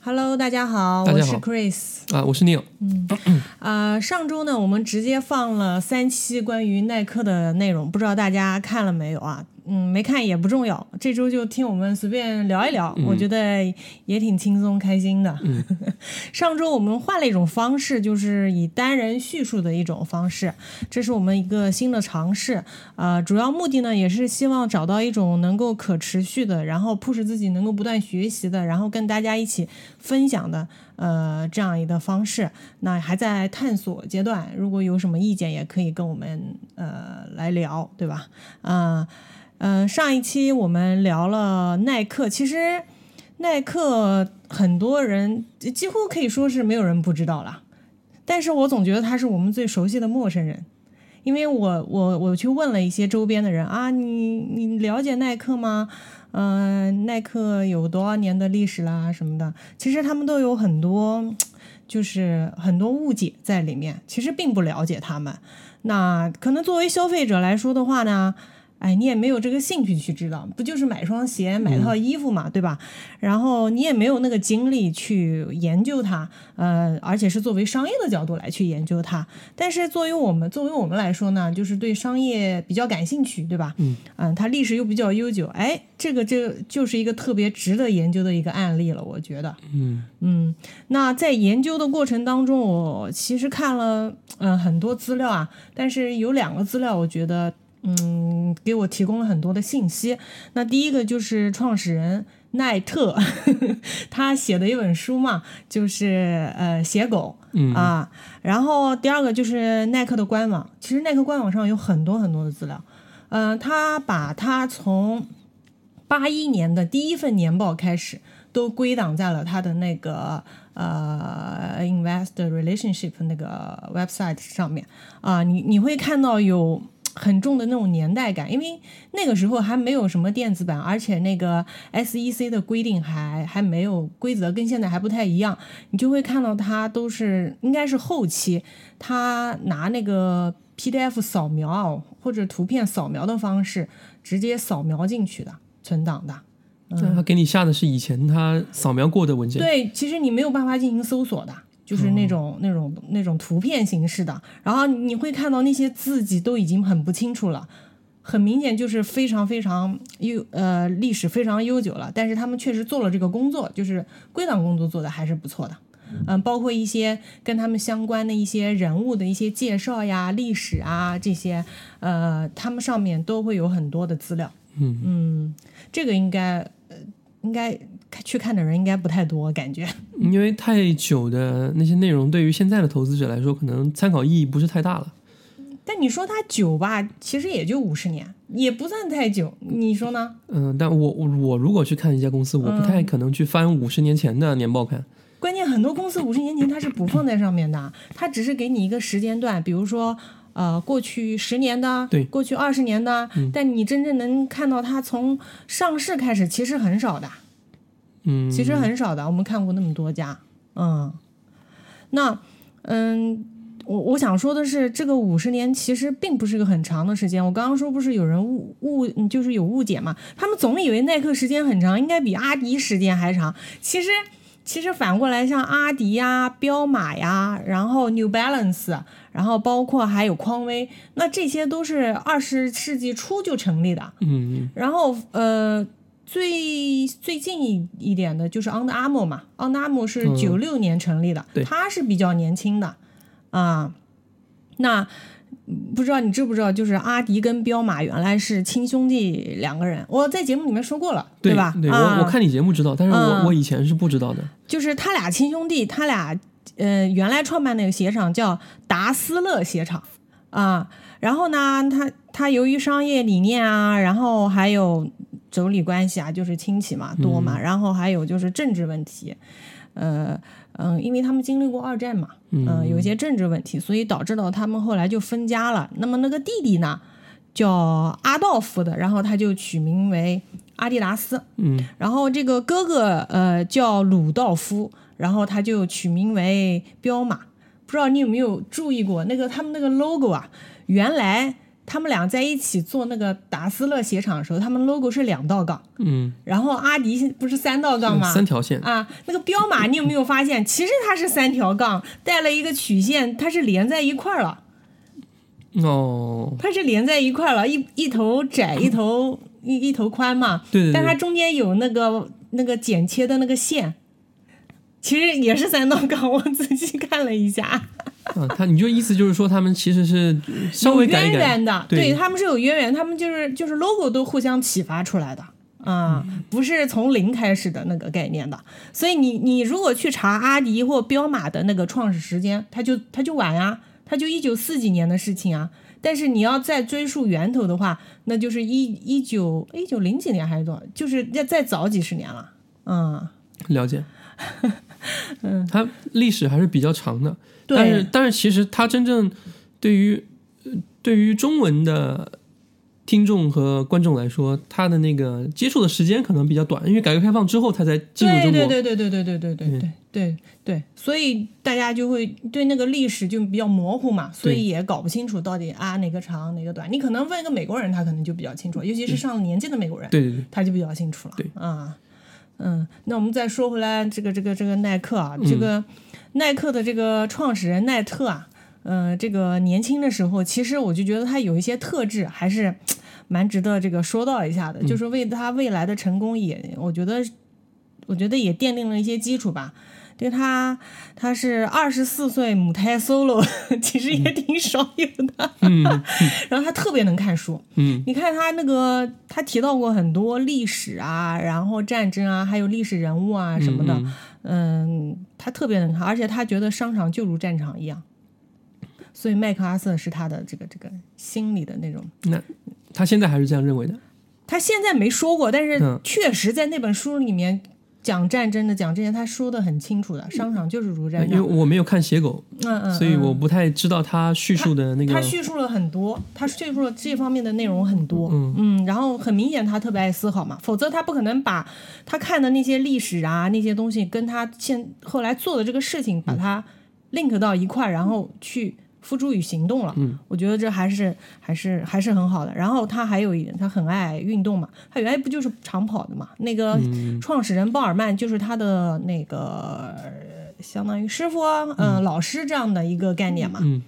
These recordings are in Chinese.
Hello，大家好，我是 Chris 啊，我是 Neil。嗯，啊，上周呢，我们直接放了三期关于耐克的内容，不知道大家看了没有啊？嗯，没看也不重要，这周就听我们随便聊一聊，我觉得也挺轻松开心的。上周我们换了一种方式，就是以单人叙述的一种方式，这是我们一个新的尝试。呃，主要目的呢，也是希望找到一种能够可持续的，然后迫使自己能够不断学习的，然后跟大家一起分享的，呃，这样一个方式。那还在探索阶段，如果有什么意见，也可以跟我们呃来聊，对吧？嗯。上一期我们聊了耐克，其实耐克很多人几乎可以说是没有人不知道了，但是我总觉得他是我们最熟悉的陌生人，因为我我我去问了一些周边的人啊，你你了解耐克吗？嗯，耐克有多少年的历史啦什么的，其实他们都有很多就是很多误解在里面，其实并不了解他们。那可能作为消费者来说的话呢？哎，你也没有这个兴趣去知道，不就是买双鞋、买套衣服嘛，对吧？然后你也没有那个精力去研究它，呃，而且是作为商业的角度来去研究它。但是作为我们，作为我们来说呢，就是对商业比较感兴趣，对吧？嗯，嗯，它历史又比较悠久，哎，这个这就是一个特别值得研究的一个案例了，我觉得。嗯嗯，那在研究的过程当中，我其实看了嗯很多资料啊，但是有两个资料，我觉得。嗯，给我提供了很多的信息。那第一个就是创始人奈特，他写的一本书嘛，就是呃写狗啊。然后第二个就是耐克的官网，其实耐克官网上有很多很多的资料。嗯，他把他从八一年的第一份年报开始，都归档在了他的那个呃 Investor Relationship 那个 website 上面啊。你你会看到有。很重的那种年代感，因为那个时候还没有什么电子版，而且那个 SEC 的规定还还没有规则，跟现在还不太一样。你就会看到它都是应该是后期，他拿那个 PDF 扫描或者图片扫描的方式直接扫描进去的存档的。嗯，他给你下的是以前他扫描过的文件。对，其实你没有办法进行搜索的。就是那种那种那种图片形式的，然后你会看到那些字迹都已经很不清楚了，很明显就是非常非常悠呃历史非常悠久了，但是他们确实做了这个工作，就是归档工作做的还是不错的，嗯，包括一些跟他们相关的一些人物的一些介绍呀、历史啊这些，呃，他们上面都会有很多的资料，嗯。嗯，这个应该呃应该。去看的人应该不太多，感觉，因为太久的那些内容对于现在的投资者来说，可能参考意义不是太大了。但你说它久吧，其实也就五十年，也不算太久，你说呢？嗯，但我我如果去看一家公司，我不太可能去翻五十年前的年报看。关键很多公司五十年前它是不放在上面的，它只是给你一个时间段，比如说呃过去十年的，对，过去二十年的，但你真正能看到它从上市开始，其实很少的。嗯，其实很少的，我们看过那么多家，嗯，那，嗯，我我想说的是，这个五十年其实并不是个很长的时间。我刚刚说不是有人误误，就是有误解嘛？他们总以为耐克时间很长，应该比阿迪时间还长。其实，其实反过来，像阿迪呀、彪马呀，然后 New Balance，然后包括还有匡威，那这些都是二十世纪初就成立的。嗯，然后呃。最最近一一点的就是 Under Armour 嘛，Under Armour 是九六年成立的，它是比较年轻的啊。那不知道你知不知道，就是阿迪跟彪马原来是亲兄弟两个人，我在节目里面说过了，对吧？对，我我看你节目知道，但是我我以前是不知道的。就是他俩亲兄弟，他俩呃原来创办那个鞋厂叫达斯勒鞋厂啊。然后呢，他他由于商业理念啊，然后还有。妯娌关系啊，就是亲戚嘛多嘛，然后还有就是政治问题，呃嗯，因为他们经历过二战嘛，嗯，有一些政治问题，所以导致到他们后来就分家了。那么那个弟弟呢，叫阿道夫的，然后他就取名为阿迪达斯，嗯，然后这个哥哥呃叫鲁道夫，然后他就取名为彪马。不知道你有没有注意过那个他们那个 logo 啊，原来。他们俩在一起做那个达斯勒鞋厂的时候，他们 logo 是两道杠，嗯，然后阿迪不是三道杠吗？三条线，啊，那个彪马你有没有发现，其实它是三条杠带了一个曲线，它是连在一块儿了，哦，它是连在一块儿了，一一头窄 一头一一头宽嘛，对对对，但它中间有那个那个剪切的那个线，其实也是三道杠，我仔细看了一下，啊，他你就意思就是说他们其实是稍微有渊源的，对他们是有渊源，他们就是就是 logo 都互相启发出来的。啊、不是从零开始的那个概念的，所以你你如果去查阿迪或彪马的那个创始时间，它就它就晚啊，它就一九四几年的事情啊。但是你要再追溯源头的话，那就是一一九一九零几年还是多少，就是要再早几十年了。嗯，了解。嗯，它历史还是比较长的，对但是但是其实它真正对于呃对于中文的听众和观众来说，他的那个接触的时间可能比较短，因为改革开放之后他才进入中国。对对对对对对对对对对对，所以大家就会对那个历史就比较模糊嘛，所以也搞不清楚到底啊哪个长哪个短。你可能问一个美国人，他可能就比较清楚，尤其是上了年纪的美国人，对对对。他就比较清楚了。对。啊，嗯，那我们再说回来，这个这个这个耐克啊，这个耐克的这个创始人奈特啊，嗯、这个年轻的时候，其实我就觉得他有一些特质还是 蛮值得这个说到一下的，就是为他未来的成功也，我觉得我觉得也奠定了一些基础吧。对他，他是二十四岁母胎 solo，其实也挺少有的。然后他特别能看书，嗯，你看他那个，他提到过很多历史啊，然后战争啊，还有历史人物啊什么的，嗯他特别能看，而且他觉得商场就如战场一样，所以麦克阿瑟是他的这个这个心里的那种。那他现在还是这样认为的。他现在没说过，但是嗯确实在那本书里面讲战争的、讲这些，他说的很清楚的，商场就是如战场因为。我没有看写狗，嗯嗯，所以嗯我不太知道他叙述的那个。他叙述了很多，他叙述了这方面的内容很多，嗯嗯。然后很明显他特别爱思考嘛，否则他不可能把他看的那些历史啊那些东西跟他现后来做的这个事情把它 link 到一块儿，然后去付诸于行动了。嗯，我觉得这还是还是还是很好的。然后他还有一点，他很爱运动嘛，他原来不就是长跑的嘛？那个嗯创始人鲍尔曼就是他的那个。呃相当于师傅啊，嗯、老师这样的一个概念嘛，嗯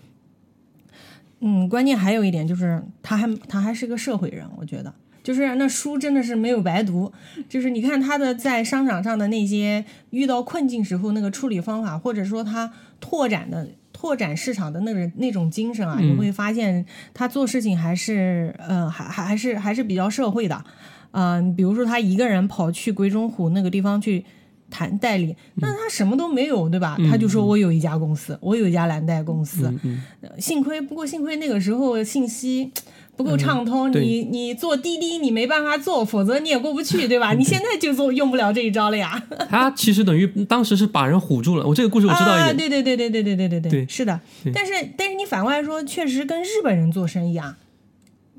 嗯，关键还有一点就是，他还他还是个社会人，我觉得，就是那书真的是没有白读，就是你看他的在商场上的那些遇到困境时候那个处理方法，或者说他拓展的拓展市场的那个那种精神啊，你会发现他做事情还是呃还还还是还是比较社会的，嗯、比如说他一个人跑去鬼冢湖那个地方去。谈代理，那他什么都没有，对吧？他就说我有一家公司，我有一家蓝带公司，嗯幸亏，不过幸亏那个时候信息不够畅通，嗯你你坐滴滴你没办法坐，否则你也过不去，对吧？你现在就做 用不了这一招了呀。他其实等于当时是把人唬住了。我这个故事我知道一啊，点，对对对对对对对对对对是的。但是但是你反过来说，确实跟日本人做生意啊，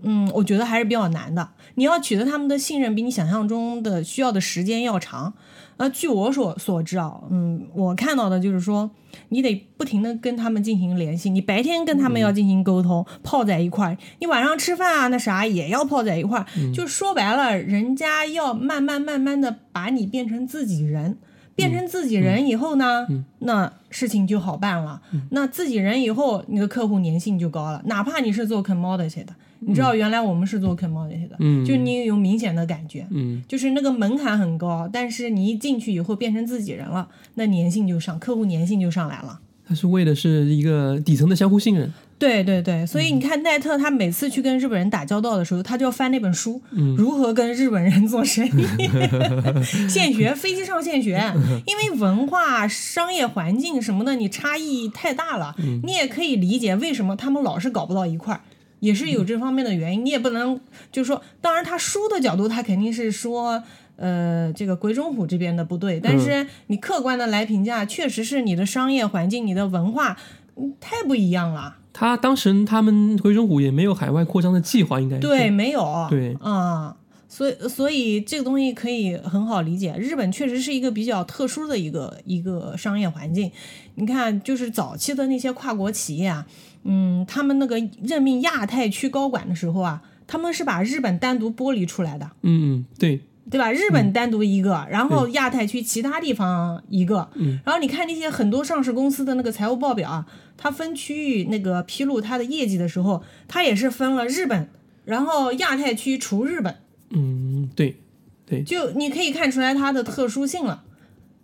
嗯，我觉得还是比较难的。你要取得他们的信任，比你想象中的需要的时间要长。呃，据我所所知啊，嗯，我看到的就是说，你得不停的跟他们进行联系，你白天跟他们要进行沟通，泡在一块儿，你晚上吃饭啊那啥也要泡在一块儿。就说白了，人家要慢慢慢慢的把你变成自己人。变成自己人以后呢，那事情就好办了。那自己人以后，你的客户粘性就高了。哪怕你是做 commodity 的，你知道原来我们是做 commodity 的，嗯。就你有明显的感觉，嗯。就是那个门槛很高，但是你一进去以后变成自己人了，那粘性就上，客户粘性就上来了。他是为的是一个底层的相互信任。对对对，所以你看奈特他每次去跟日本人打交道的时候，他就要翻那本书，如何跟日本人做生意，现学，飞机上现学，因为文化、商业环境什么的，你差异太大了，你也可以理解为什么他们老是搞不到一块儿。也是有这方面的原因，你也不能就是说，当然他书的角度，他肯定是说，呃，这个鬼冢虎这边的不对，但是你客观的来评价，确实是你的商业环境、你的文化，嗯太不一样了。他当时他们鬼冢虎也没有海外扩张的计划，应该是对，没有。对啊、所以所以这个东西可以很好理解。日本确实是一个比较特殊的一个一个商业环境。你看，就是早期的那些跨国企业啊，嗯，他们那个任命亚太区高管的时候啊，他们是把日本单独剥离出来的。嗯嗯，对。对吧？日本单独一个，然后亚太区其他地方一个，然后你看那些很多上市公司的那个财务报表啊，它分区域那个披露它的业绩的时候，它也是分了日本，然后亚太区除日本。嗯，对，对，就你可以看出来它的特殊性了。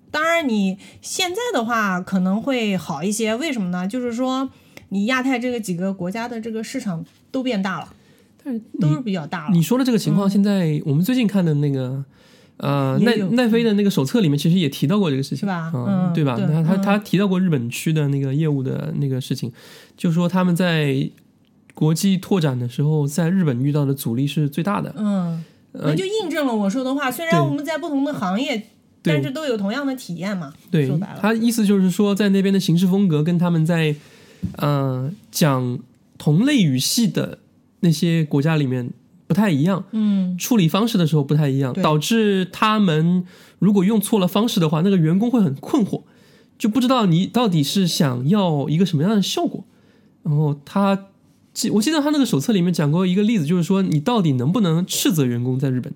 当然，你现在的话可能会好一些，为什么呢？就是说你亚太这个几个国家的这个市场都变大了。但是都是比较大了。你说的这个情况，现在我们最近看的那个，呃，奈奈飞的那个手册里面，其实也提到过这个事情，是吧？嗯，对吧？他他他提到过日本区的那个业务的那个事情，就说他们在国际拓展的时候，在日本遇到的阻力是最大的。嗯，那就印证了我说的话。虽然我们在不同的行业，但是都有同样的体验嘛。对，说白了，他意思就是说，在那边的行事风格跟他们在呃讲同类语系的。那些国家里面不太一样，嗯，处理方式的时候不太一样，导致他们如果用错了方式的话，那个员工会很困惑，就不知道你到底是想要一个什么样的效果。然后他记，我记得他那个手册里面讲过一个例子，就是说你到底能不能斥责员工在日本？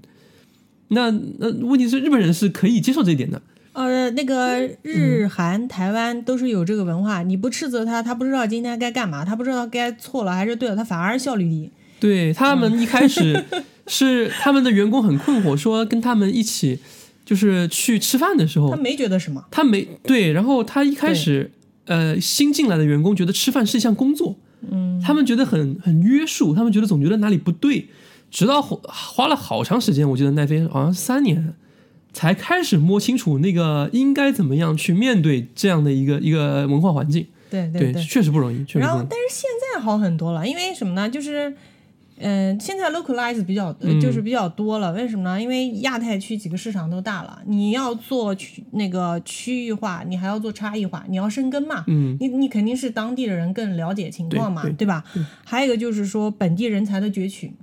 那那问题是日本人是可以接受这一点的。呃，那个日韩台湾都是有这个文化，你不斥责他，他不知道今天该干嘛，他不知道该错了还是对了，他反而效率低。对他们一开始是他们的员工很困惑，说跟他们一起就是去吃饭的时候，他没觉得什么，他没对，然后他一开始呃新进来的员工觉得吃饭是一项工作，嗯，他们觉得很很约束，他们觉得总觉得哪里不对，直到花了好长时间，我记得奈飞好像三年。才开始摸清楚那个应该怎么样去面对这样的一个一个文化环境，对对对，确实不容易。然后，但是现在好很多了，因为什么呢？就是，嗯，现在 localize 比较就是比较多了。为什么呢？因为亚太区几个市场都大了，你要做区那个区域化，你还要做差异化，你要生根嘛。嗯，你你肯定是当地的人更了解情况嘛，对吧？还有一个就是说本地人才的攫取。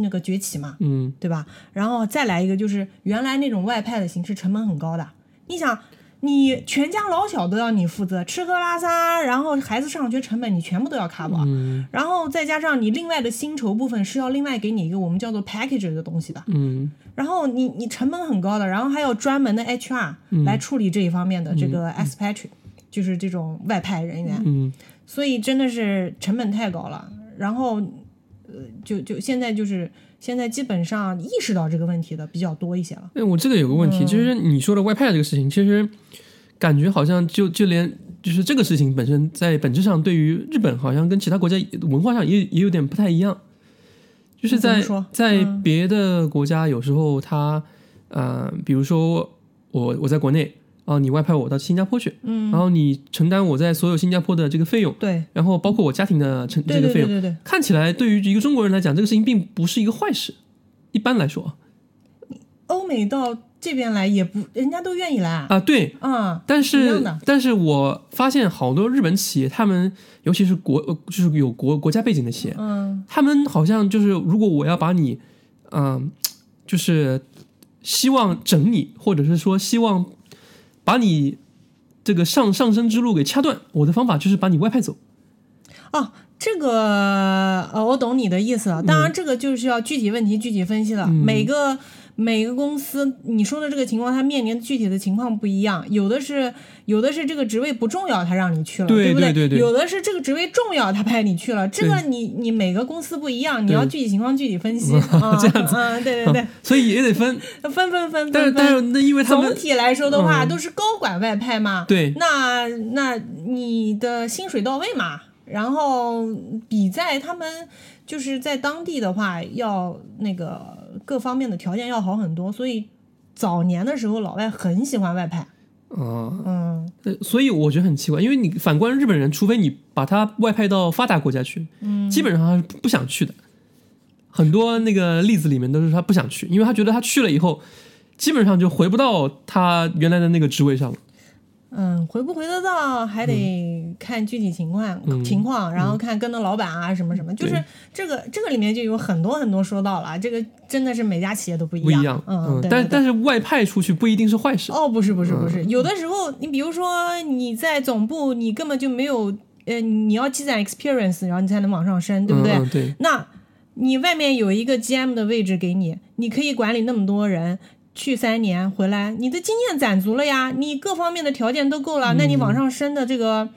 那个崛起嘛，嗯，对吧？然后再来一个，就是原来那种外派的形式成本很高的。你想，你全家老小都要你负责，吃喝拉撒，然后孩子上学成本你全部都要 cover，然后再加上你另外的薪酬部分是要另外给你一个我们叫做 package 的东西的，嗯，然后你你成本很高的，然后还有专门的 HR 来处理这一方面的这个 expatriate，就是这种外派人员，嗯，所以真的是成本太高了，然后。呃，就就现在就是现在基本上意识到这个问题的比较多一些了。哎，我这个有个问题，就是你说的外派这个事情，其实感觉好像就就连就是这个事情本身在本质上对于日本好像跟其他国家文化上也也有点不太一样。就是在在别的国家有时候他呃，比如说我我在国内。哦，你外派我到新加坡去，嗯，然后你承担我在所有新加坡的这个费用，对，然后包括我家庭的承这个费用，对对对对，看起来对于一个中国人来讲，这个事情并不是一个坏事。一般来说，欧美到这边来也不，人家都愿意来啊，对，啊，但是但是我发现好多日本企业，他们尤其是国就是有国国家背景的企业，嗯，他们好像就是如果我要把你，嗯，就是希望整你，或者是说希望。把你这个上上升之路给掐断，我的方法就是把你外派走。哦，这个呃，我懂你的意思了。当然，这个就是要具体问题具体分析了，每个。每个公司你说的这个情况，它面临具体的情况不一样，有的是有的是这个职位不重要，他让你去了，对不对？有的是这个职位重要，他派你去了。这个你你每个公司不一样，你要具体情况具体分析 啊。这样子，嗯，对对对，所以也得分分分分。但是但是那因为总体来说的话，都是高管外派嘛。对，那那你的薪水到位嘛？然后比在他们就是在当地的话，要那个。各方面的条件要好很多，所以早年的时候老外很喜欢外派。嗯，嗯，所以我觉得很奇怪，因为你反观日本人，除非你把他外派到发达国家去，嗯，基本上他是不想去的。很多那个例子里面都是他不想去，因为他觉得他去了以后，基本上就回不到他原来的那个职位上了。嗯，回不回得到还得看具体情况、嗯情况，然后看跟的老板啊什么什么，就是这个这个里面就有很多很多说到了，这个真的是每家企业都不一不一样，嗯，对但但是外派出去不一定是坏事，哦，不是不是不是，嗯有的时候你比如说你在总部，你根本就没有，呃，你要积攒 experience，然后你才能往上升，对不对，那你外面有一个 GM 的位置给你，你可以管理那么多人，去三年回来，你的经验攒足了呀，你各方面的条件都够了，那你往上升的这个。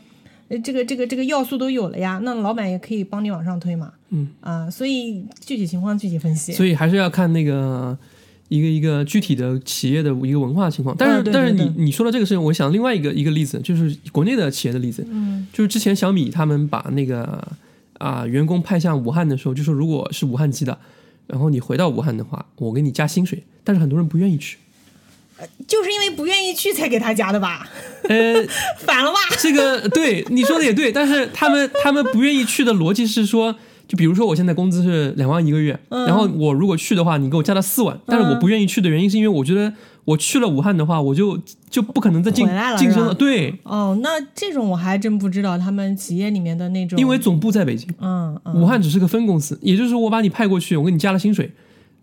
呃，这个这个这个要素都有了呀，那老板也可以帮你往上推嘛。嗯啊，所以具体情况具体分析。所以还是要看那个一个一个具体的企业的一个文化情况。但是、但是你你说到这个事情，我想另外一个一个例子，就是国内的企业的例子，嗯就是之前小米他们把那个啊、员工派向武汉的时候，就说如果是武汉籍的，然后你回到武汉的话，我给你加薪水，但是很多人不愿意去。就是因为不愿意去才给他加的吧？呃，反了吧？这个对你说的也对，但是他们他们不愿意去的逻辑是说，就比如说我现在工资是两万一个月，嗯然后我如果去的话，你给我加到四万，但是我不愿意去的原因是因为我觉得我去了武汉的话，我就就不可能再进晋升了，对，哦，那这种我还真不知道他们企业里面的那种，因为总部在北京，嗯嗯武汉只是个分公司，也就是我把你派过去，我给你加了薪水。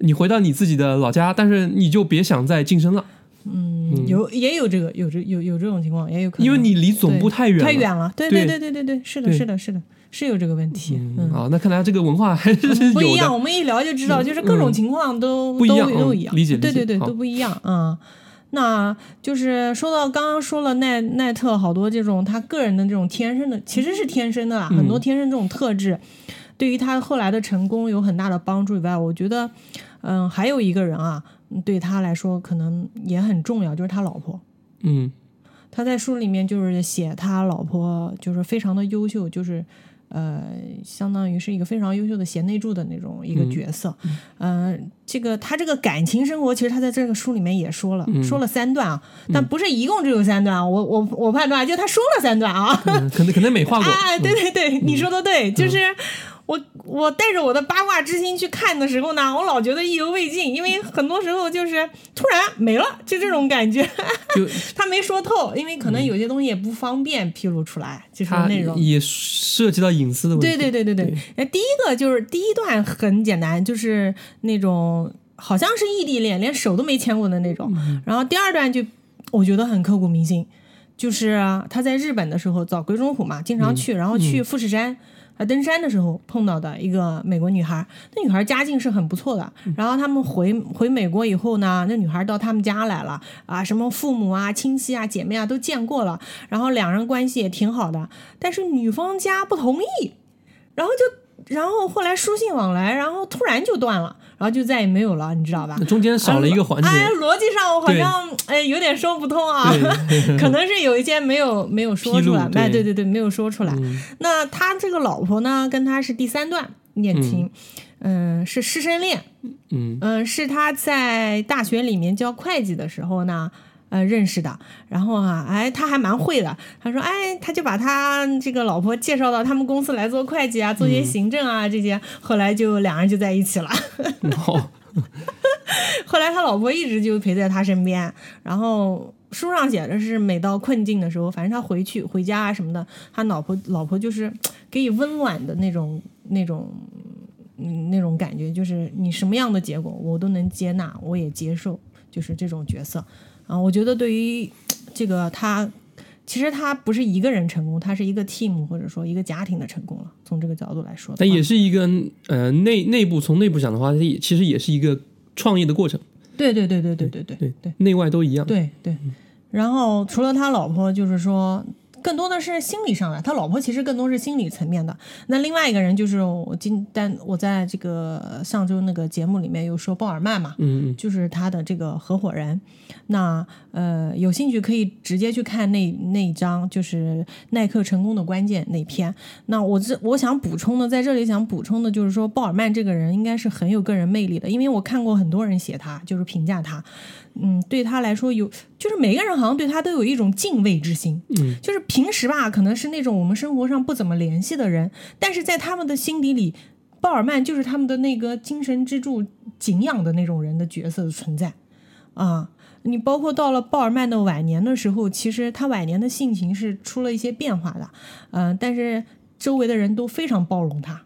你回到你自己的老家，但是你就别想再晋升了，嗯有也有这个有这有有这种情况，也有可能，因为你离总部太远了。太远了，对对对对对对对，是的是的是的，是有这个问题，嗯。啊，那看来这个文化还是有不一样，我们一聊就知道，就是各种情况都、不一样都都一样，嗯理解。对对对，都不一样啊、嗯。那就是说到刚刚说了奈奈特好多这种他个人的这种天生的，其实是天生的很多天生这种特质，对于他后来的成功有很大的帮助以外，我觉得，嗯，还有一个人啊，对他来说可能也很重要，就是他老婆。嗯。他在书里面就是写他老婆就是非常的优秀，就是呃，相当于是一个非常优秀的贤内助的那种一个角色。嗯、呃，这个他这个感情生活，其实他在这个书里面也说了，说了三段啊，但不是一共只有三段啊，我我我判断就他说了三段啊。嗯，可能可能美化过。哎，对对对，你说的对，就是。我我带着我的八卦之心去看的时候呢，我老觉得意犹未尽，因为很多时候就是突然没了，就这种感觉。就 他没说透，因为可能有些东西也不方便披露出来，就是它内容。也涉及到隐私的问题。对对对对对，那第一个就是第一段很简单，就是那种好像是异地恋，连手都没牵过的那种。然后第二段就我觉得很刻骨铭心，就是他在日本的时候找鬼冢虎嘛，经常去，然后去富士山。啊，登山的时候碰到的一个美国女孩，那女孩家境是很不错的。然后他们回回美国以后呢，那女孩到他们家来了啊，什么父母啊、亲戚啊、姐妹啊都见过了，然后两人关系也挺好的。但是女方家不同意，然后就然后后来书信往来，然后突然就断了，然后就再也没有了，你知道吧？中间少了一个环节。哎，逻辑上我好像哎有点说不通啊，可能是有一些没有没有说出来，哎，对对对，没有说出来。嗯、那他这个老婆呢，跟他是第三段恋情，嗯、呃，是师生恋，嗯。嗯、呃，是他在大学里面教会计的时候呢。呃，认识的，然后啊，哎，他还蛮会的。他说，哎，他就把他这个老婆介绍到他们公司来做会计啊，做些行政啊、嗯、这些。后来就两人就在一起了。哦，后来他老婆一直就陪在他身边，然后书上写的是每到困境的时候，反正他回去回家啊什么的，他老婆老婆就是给予温暖的那种那种嗯那种感觉，就是你什么样的结果我都能接纳，我也接受，就是这种角色。啊，我觉得对于这个他，其实他不是一个人成功，他是一个 team 或者说一个家庭的成功了。从这个角度来说，但也是一个呃内内部从内部讲的话，它也其实也是一个创业的过程。对对对对对对对对对，内外都一样。对对。然后除了他老婆，就是说。更多的是心理上的，他老婆其实更多是心理层面的。那另外一个人就是我今但我在这个上周那个节目里面有说鲍尔曼嘛，嗯，就是他的这个合伙人。那呃，有兴趣可以直接去看那那一章，就是耐克成功的关键那篇。那我这我想补充的，在这里想补充的就是说，鲍尔曼这个人应该是很有个人魅力的，因为我看过很多人写他，就是评价他，嗯，对他来说有，就是每个人好像对他都有一种敬畏之心，嗯，就是平时吧，可能是那种我们生活上不怎么联系的人，但是在他们的心底里，鲍尔曼就是他们的那个精神支柱、敬仰的那种人的角色的存在，啊。你包括到了鲍尔曼的晚年的时候，其实他晚年的性情是出了一些变化的，嗯、但是周围的人都非常包容他。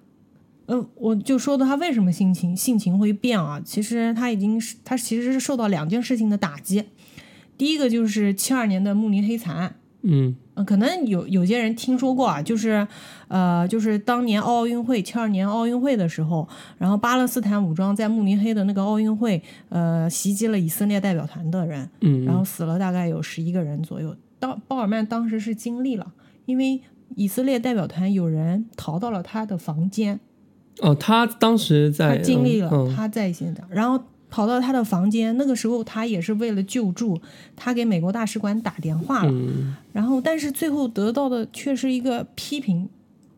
呃，我就说的他为什么性情性情会变啊？其实他已经是他其实是受到两件事情的打击，第一个就是七二年的慕尼黑惨案。嗯嗯，可能有有些人听说过啊，就是，呃，就是当年奥运会七二年奥运会的时候，然后巴勒斯坦武装在慕尼黑的那个奥运会，呃，袭击了以色列代表团的人，嗯，然后死了大概有十一个人左右。当鲍尔曼当时是经历了，因为以色列代表团有人逃到了他的房间，哦，他当时在他经历了，嗯他在现场，然后跑到他的房间，那个时候他也是为了救助，他给美国大使馆打电话了，嗯然后但是最后得到的却是一个批评，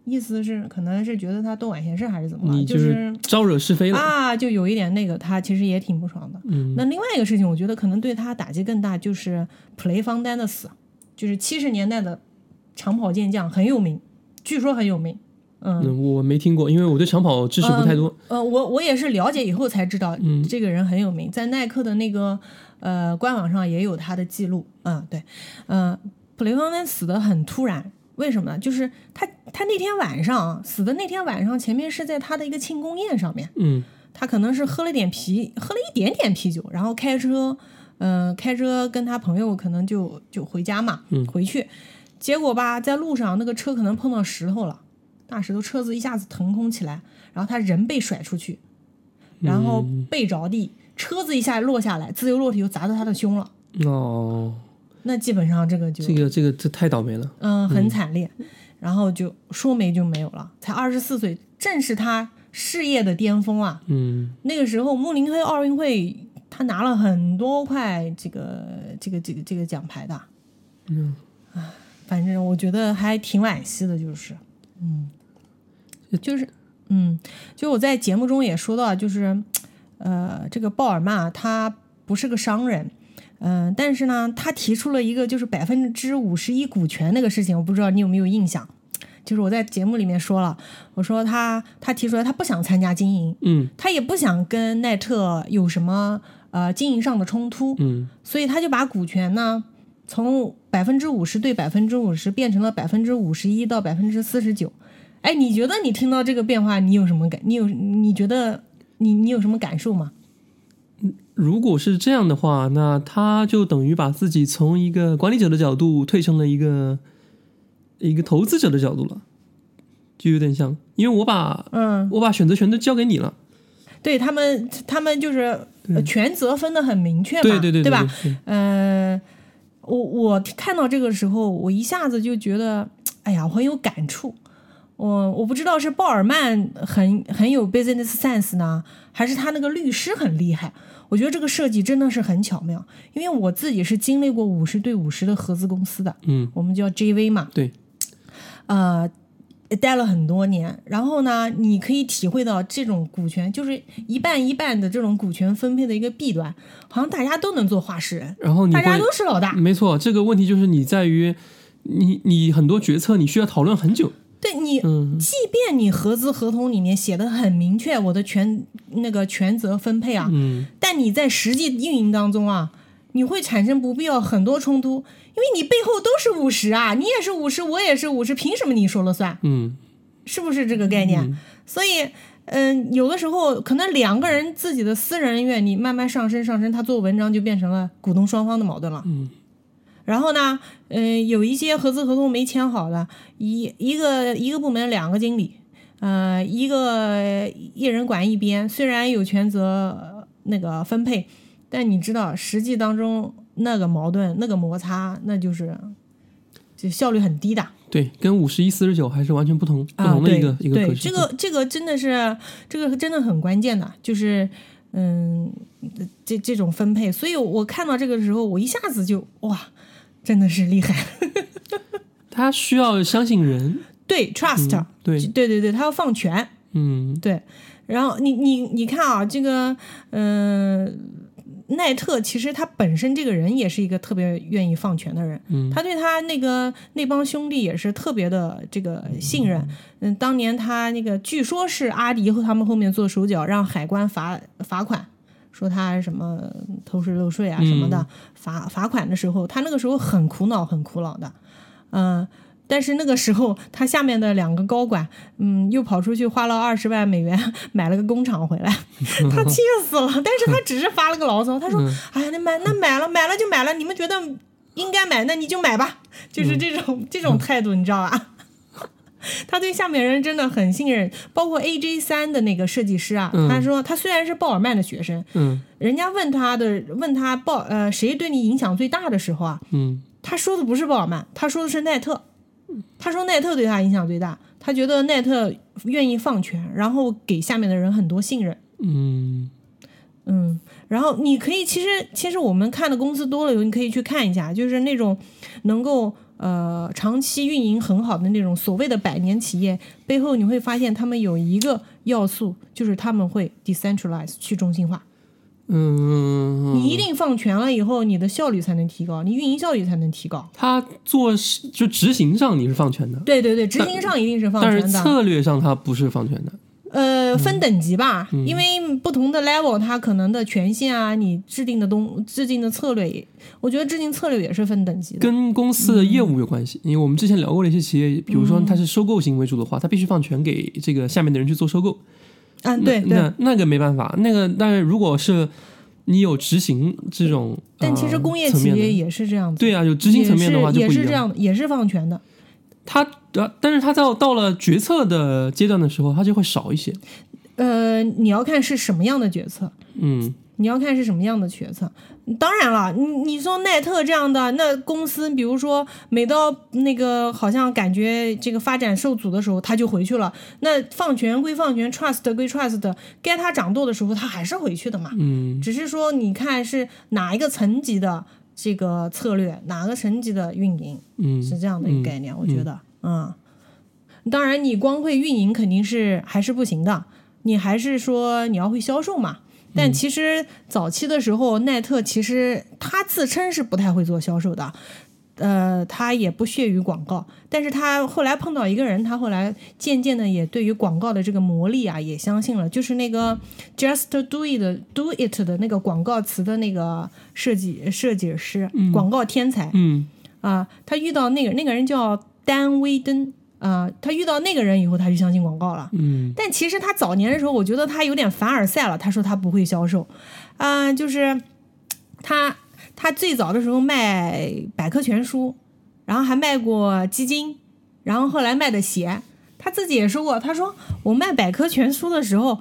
意思是可能是觉得他多管闲事还是怎么了，就是招惹是非了。啊，就有一点那个，他其实也挺不爽的。嗯那另外一个事情，我觉得可能对他打击更大，就是普雷方丹的死，就是七十年代的长跑健将，很有名，据说很有名。嗯，嗯，我没听过，因为我对长跑知识不太多。呃，我我也是了解以后才知道，嗯这个人很有名，在耐克的那个呃官网上也有他的记录。嗯，对，呃、普雷方丹死的很突然，为什么呢？就是他他那天晚上啊死的那天晚上，前面是在他的一个庆功宴上面，嗯他可能是喝了点啤，喝了一点点啤酒，然后开车，嗯、开车跟他朋友可能就就回家嘛，嗯回去，结果吧，在路上那个车可能碰到石头了，大石头，车子一下子腾空起来，然后他人被甩出去，然后背着地，车子一下落下来，自由落体就砸到他的胸了，哦，那基本上这个就这个这个这太倒霉了。嗯，很惨烈，然后就说没就没有了。才二十四岁，正是他事业的巅峰啊！嗯那个时候慕尼黑奥运会，他拿了很多块这个这个这个这个奖牌的。嗯，啊，反正我觉得还挺惋惜的，就是，嗯，就是，嗯，就我在节目中也说到，就是，呃，这个鲍尔曼啊他不是个商人。嗯、但是呢，他提出了一个就是百分之五十一股权那个事情，我不知道你有没有印象。就是我在节目里面说了，我说他他提出来他不想参加经营，嗯他也不想跟奈特有什么呃经营上的冲突，嗯所以他就把股权呢从百分之五十对百分之五十变成了百分之五十一到百分之四十九。哎，你觉得你听到这个变化，你有什么感？你有你觉得你你有什么感受吗？如果是这样的话，那他就等于把自己从一个管理者的角度退成了一个一个投资者的角度了，就有点像，因为我把嗯，我把选择权都交给你了，对他们，他们就是呃权责分的很明确嘛，对对对对吧？嗯呃，我我看到这个时候，我一下子就觉得，哎呀，我很有感触。我我不知道是鲍尔曼很很有 business sense 呢，还是他那个律师很厉害。我觉得这个设计真的是很巧妙，因为我自己是经历过五十对五十的合资公司的，嗯，我们叫 JV 嘛，对，呃，待了很多年，然后呢，你可以体会到这种股权就是一半一半的这种股权分配的一个弊端，好像大家都能做话事人，然后你大家都是老大。没错，这个问题就是你在于你你很多决策你需要讨论很久，对你，嗯即便你合资合同里面写的很明确，我的权那个权责分配啊，嗯但你在实际运营当中啊，你会产生不必要很多冲突，因为你背后都是五十啊，你也是五十，我也是五十，凭什么你说了算？嗯是不是这个概念？嗯所以，嗯、有的时候可能两个人自己的私人恩怨，你慢慢上升上升，他做文章就变成了股东双方的矛盾了。嗯然后呢，嗯、有一些合资合同没签好的，一一个一个部门两个经理，呃，一个一人管一边，虽然有权责呃那个分配，但你知道实际当中那个矛盾、那个摩擦，那就是就效率很低的。对，跟五十一四十九还是完全不同不同的一个、一个对，格局。这个这个真的是这个真的很关键的，就是嗯，这这种分配，所以我看到这个时候，我一下子就哇，真的是厉害，他需要相信人，对，trust，、嗯对，对对对，他要放权，嗯。对，然后你你你看啊，这个嗯、呃奈特其实他本身这个人也是一个特别愿意放权的人，嗯。他对他那个那帮兄弟也是特别的这个信任。嗯，当年他那个据说是阿迪和他们后面做手脚，让海关罚罚款，说他什么偷税漏税啊什么的，罚罚款的时候，他那个时候很苦恼，很苦恼的，嗯。但是那个时候，他下面的两个高管，嗯，又跑出去花了二十万美元 买了个工厂回来，他气死了。但是他只是发了个牢骚，他说：“哎呀，那买那买了买了就买了，你们觉得应该买，那你就买吧。”就是这种这种态度，你知道吧？他对下面人真的很信任，包括 AJ 三的那个设计师啊，他说他虽然是鲍尔曼的学生，嗯，人家问他的问他鲍呃谁对你影响最大的时候啊，嗯，他说的不是鲍尔曼，他说的是奈特。他说奈特对他影响最大，他觉得奈特愿意放权，然后给下面的人很多信任。嗯嗯，然后你可以其实其实我们看的公司多了以后，你可以去看一下，就是那种能够呃长期运营很好的那种所谓的百年企业背后，你会发现他们有一个要素，就是他们会 decentralize 去中心化。嗯，你一定放权了以后，你的效率才能提高，你运营效率才能提高。他做就执行上你是放权的，对对对，执行上一定是放权的。但是策略上他不是放权的。呃，分等级吧，因为不同的 level，它可能的权限啊，你制定的东制定的策略，我觉得制定策略也是分等级的。跟公司的业务有关系，因为我们之前聊过的一些企业，比如说它是收购型为主的话，它必须放权给这个下面的人去做收购。嗯，对，那那个没办法，那个但是如果是你有执行这种，但其实工业企业也是这样子，对啊，有执行层面的话就也是这样的，也是放权的。他呃，但是他到到了决策的阶段的时候，他就会少一些。呃，你要看是什么样的决策，嗯。你要看是什么样的决策，当然了，你你说奈特这样的那公司，比如说每到那个好像感觉这个发展受阻的时候，他就回去了。那放权归放权，trust 归 trust，该他掌舵的时候，他还是回去的嘛。嗯，只是说你看是哪一个层级的这个策略，哪个层级的运营，嗯，是这样的一个概念。我觉得，嗯，当然你光会运营肯定是还是不行的，你还是说你要会销售嘛。但其实早期的时候，奈特其实他自称是不太会做销售的，呃，他也不屑于广告。但是他后来碰到一个人，他后来渐渐的也对于广告的这个魔力啊，也相信了。就是那个 Just Do It Do It 的那个广告词的那个设计设计师，广告天才，嗯。啊，他遇到那个那个人叫丹威登。啊，他遇到那个人以后，他就相信广告了。嗯，但其实他早年的时候，我觉得他有点凡尔赛了。他说他不会销售，啊，就是他他最早的时候卖百科全书，然后还卖过基金，然后后来卖的鞋。他自己也说过，他说我卖百科全书的时候。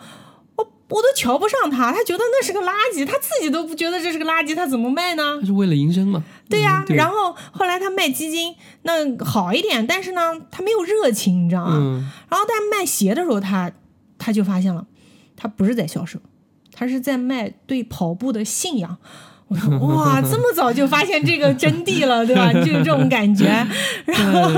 我都瞧不上他，他觉得那是个垃圾，他自己都不觉得这是个垃圾，他怎么卖呢？他是为了营生嘛？对呀，然后后来他卖基金，那好一点，但是呢，他没有热情，你知道吗？然后但卖鞋的时候，他他就发现了，他不是在销售，他是在卖对跑步的信仰。我说 哇，这么早就发现这个真谛了，对吧？就有这种感觉，然后。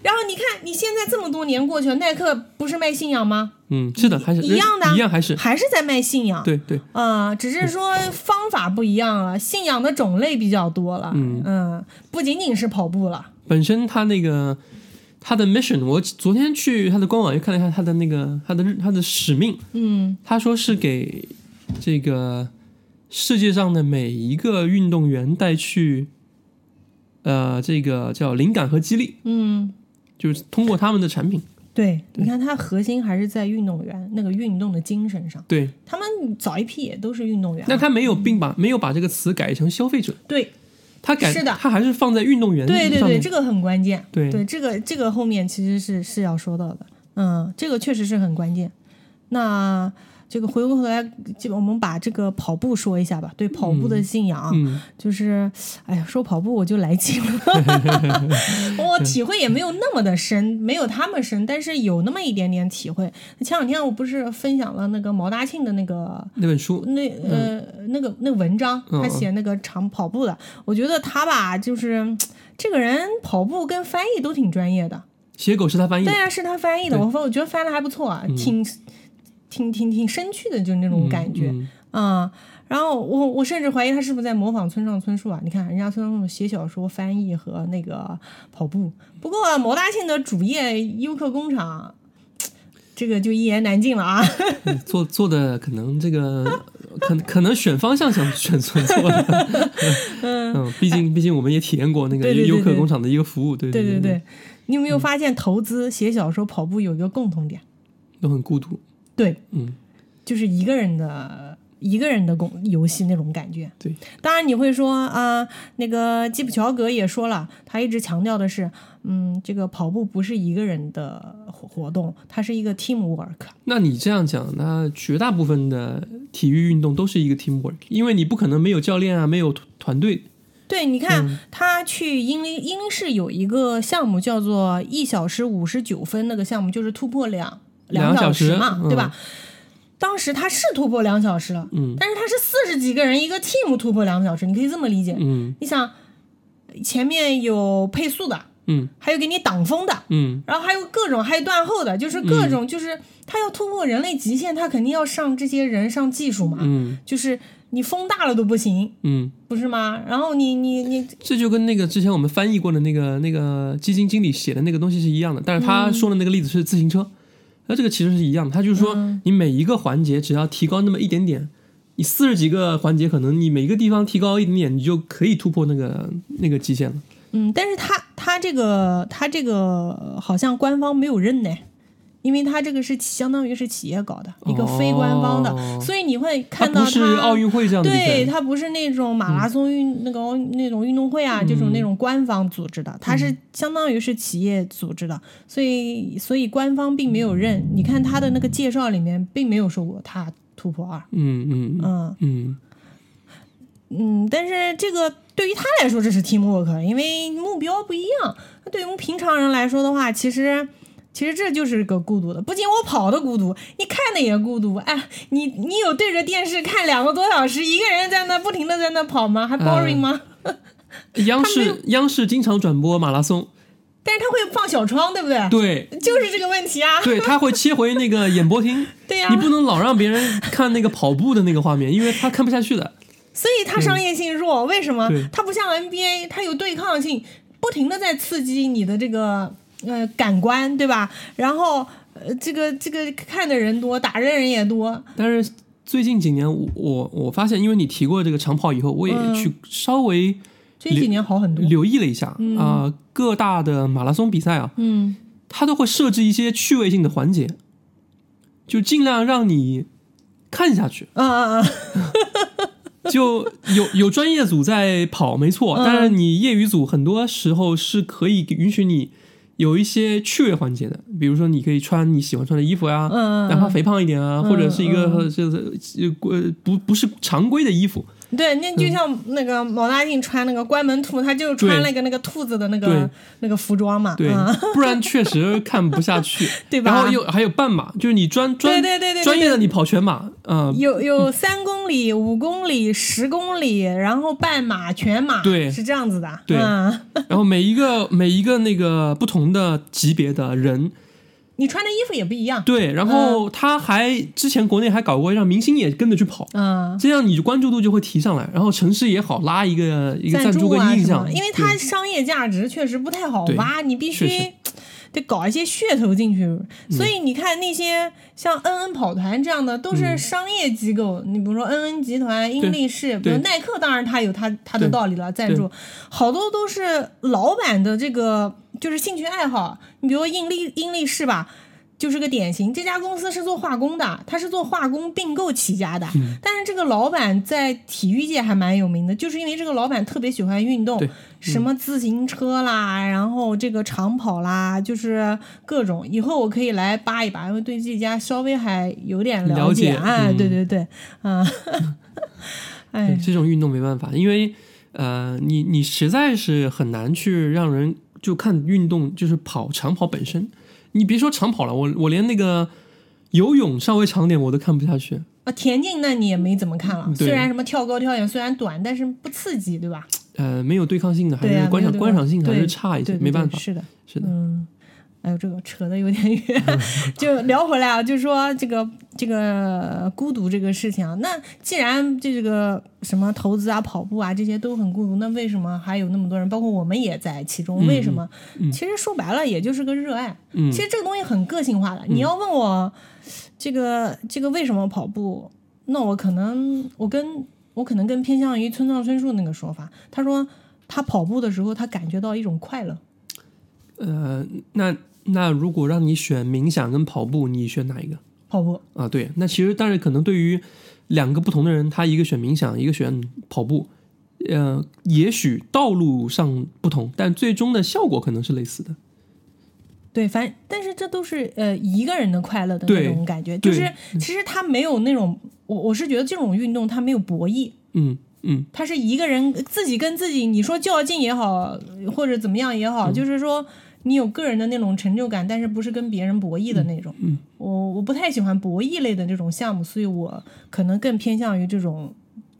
然后你看，你现在这么多年过去了，耐克不是卖信仰吗？嗯，是的，还是一样的，一样还是还是在卖信仰。对对，啊，只是说方法不一样了，信仰的种类比较多了。嗯嗯，不仅仅是跑步了。本身他那个他的 mission，我昨天去他的官网又看了一下他的那个他的他的使命。嗯，他说是给这个世界上的每一个运动员带去，呃，这个叫灵感和激励。嗯。就是通过他们的产品，对，你看它核心还是在运动员那个运动的精神上。对，他们早一批也都是运动员。那他没有并把没有把这个词改成消费者。对，他改是的，他还是放在运动员。对对对，这个很关键。对对，这个这个后面其实是是要说到的。嗯，这个确实是很关键。那。这个回过头来，就我们把这个跑步说一下吧。对跑步的信仰，就是，哎呀，说跑步我就来劲了。我体会也没有那么的深，没有他们深，但是有那么一点点体会。前两天我不是分享了那个毛大庆的那个那本书，那呃那个那文章，他写那个长跑步的，我觉得他吧，就是这个人跑步跟翻译都挺专业的。写狗是他翻译，对啊，是他翻译的。我说我觉得翻的还不错啊，挺。挺挺挺生趣的，就那种感觉啊。然后我我甚至怀疑他是不是在模仿村上春树啊？你看人家村上春树写小说、翻译和那个跑步。不过毛大庆的主业优客工厂，这个就一言难尽了啊。做做的可能这个可可能选方向想选错了。嗯，毕竟毕竟我们也体验过那个优客工厂的一个服务，对对对对。你有没有发现投资写小说跑步有一个共同点？都很孤独。对，嗯，就是一个人的。一个人的工游戏那种感觉，对。当然你会说啊，那个基普乔格也说了，他一直强调的是，嗯，这个跑步不是一个人的活活动，它是一个 team work。那你这样讲，那绝大部分的体育运动都是一个 team work，因为你不可能没有教练啊，没有团队。对，你看他去英林英式有一个项目叫做一小时五十九分，那个项目就是突破两两小时嘛，对吧？当时他是突破两小时了，嗯，但是他是四十几个人一个 team 突破两个小时，你可以这么理解，嗯，你想前面有配速的，嗯，还有给你挡风的，嗯，然后还有各种还有断后的，就是各种就是他要突破人类极限，他肯定要上这些人上技术嘛，嗯，就是你风大了都不行，嗯，不是吗？然后你你你这就跟那个之前我们翻译过的那个那个基金经理写的那个东西是一样的，但是他说的那个例子是自行车。那这个其实是一样的，他就是说，你每一个环节只要提高那么一点点，你四十几个环节，可能你每个地方提高一点点，你就可以突破那个那个极限了。嗯，但是他他这个他这个好像官方没有认呢。因为它这个是相当于是企业搞的一个非官方的，所以你会看到它不是奥运会这样的，对，它不是那种马拉松运那个那种运动会啊，这种那种官方组织的，它是相当于是企业组织的，所以所以官方并没有认。你看他的那个介绍里面并没有说过他突破二，嗯嗯嗯嗯嗯，但是这个对于他来说这是 team work，因为目标不一样。那对于我们平常人来说的话，其实。其实这就是个孤独的，不仅我跑的孤独，你看的也孤独。哎，你你有对着电视看两个多小时，一个人在那不停的在那跑吗？还 boring 吗？央视央视经常转播马拉松，但是他会放小窗，对不对？对，就是这个问题啊。对，他会切回那个演播厅。对呀，你不能老让别人看那个跑步的那个画面，因为他看不下去的。所以它商业性弱，为什么？它不像 NBA，它有对抗性，不停的在刺激你的这个。呃，感官对吧？然后呃，这个这个看的人多，打的人也多。但是最近几年，我我发现，因为你提过这个长跑以后，我也去稍微这几年好很多，留意了一下啊，各大的马拉松比赛啊，嗯，它都会设置一些趣味性的环节，就尽量让你看下去。啊啊啊！就有有专业组在跑，没错，但是你业余组很多时候是可以允许你。有一些趣味环节的，比如说你可以穿你喜欢穿的衣服呀，哪怕肥胖一点啊，或者是一个就是呃不不是常规的衣服。对，那就像那个毛大庆穿那个关门兔，他就穿了一个那个兔子的那个那个服装嘛，对，不然确实看不下去，对吧？然后又还有半马，就是你专专对对对专业的你跑全马，嗯，有有三公里、五公里、十公里，然后半马、全马，对，是这样子的，对。然后每一个每一个那个不同的级别的人。你穿的衣服也不一样，对，然后他还之前国内还搞过让明星也跟着去跑，嗯，这样你就关注度就会提上来，然后城市也好拉一个一个赞助个印象，因为它商业价值确实不太好挖，你必须得搞一些噱头进去，所以你看那些像恩恩跑团这样的都是商业机构，你比如说恩恩集团、英力士，比如耐克，当然它有它它的道理了，赞助。好多都是老板的这个。就是兴趣爱好，你比如英力英力士吧，就是个典型。这家公司是做化工的，它是做化工并购起家的。但是这个老板在体育界还蛮有名的，就是因为这个老板特别喜欢运动，什么自行车啦，然后这个长跑啦，就是各种。以后我可以来扒一扒，因为对这家稍微还有点了解。哎，对对对，啊，哎，这种运动没办法，因为呃，你你实在是很难去让人。就看运动，就是跑长跑本身。你别说长跑了，我我连那个游泳稍微长点我都看不下去啊。田径那你也没怎么看了，虽然什么跳高跳远虽然短，但是不刺激，对吧？呃，没有对抗性的，还是观赏观赏性还是差一些，没办法。是的，是的，嗯。哎呦，这个扯的有点远，就聊回来啊，就是说这个这个孤独这个事情啊。那既然这个什么投资啊、跑步啊这些都很孤独，那为什么还有那么多人，包括我们也在其中？为什么？其实说白了，也就是个热爱。其实这个东西很个性化的。你要问我这个这个为什么跑步？那我可能我跟我可能更偏向于村上春树那个说法。他说他跑步的时候，他感觉到一种快乐。呃，那那如果让你选冥想跟跑步，你选哪一个？跑步啊，对，那其实但是可能对于两个不同的人，他一个选冥想，一个选跑步，呃，也许道路上不同，但最终的效果可能是类似的。对，反但是这都是呃一个人的快乐的那种感觉，就是其实他没有那种，我我是觉得这种运动他没有博弈，嗯嗯，他是一个人自己跟自己，你说较劲也好，或者怎么样也好，就是说。你有个人的那种成就感，但是不是跟别人博弈的那种。嗯，我我不太喜欢博弈类的这种项目，所以我可能更偏向于这种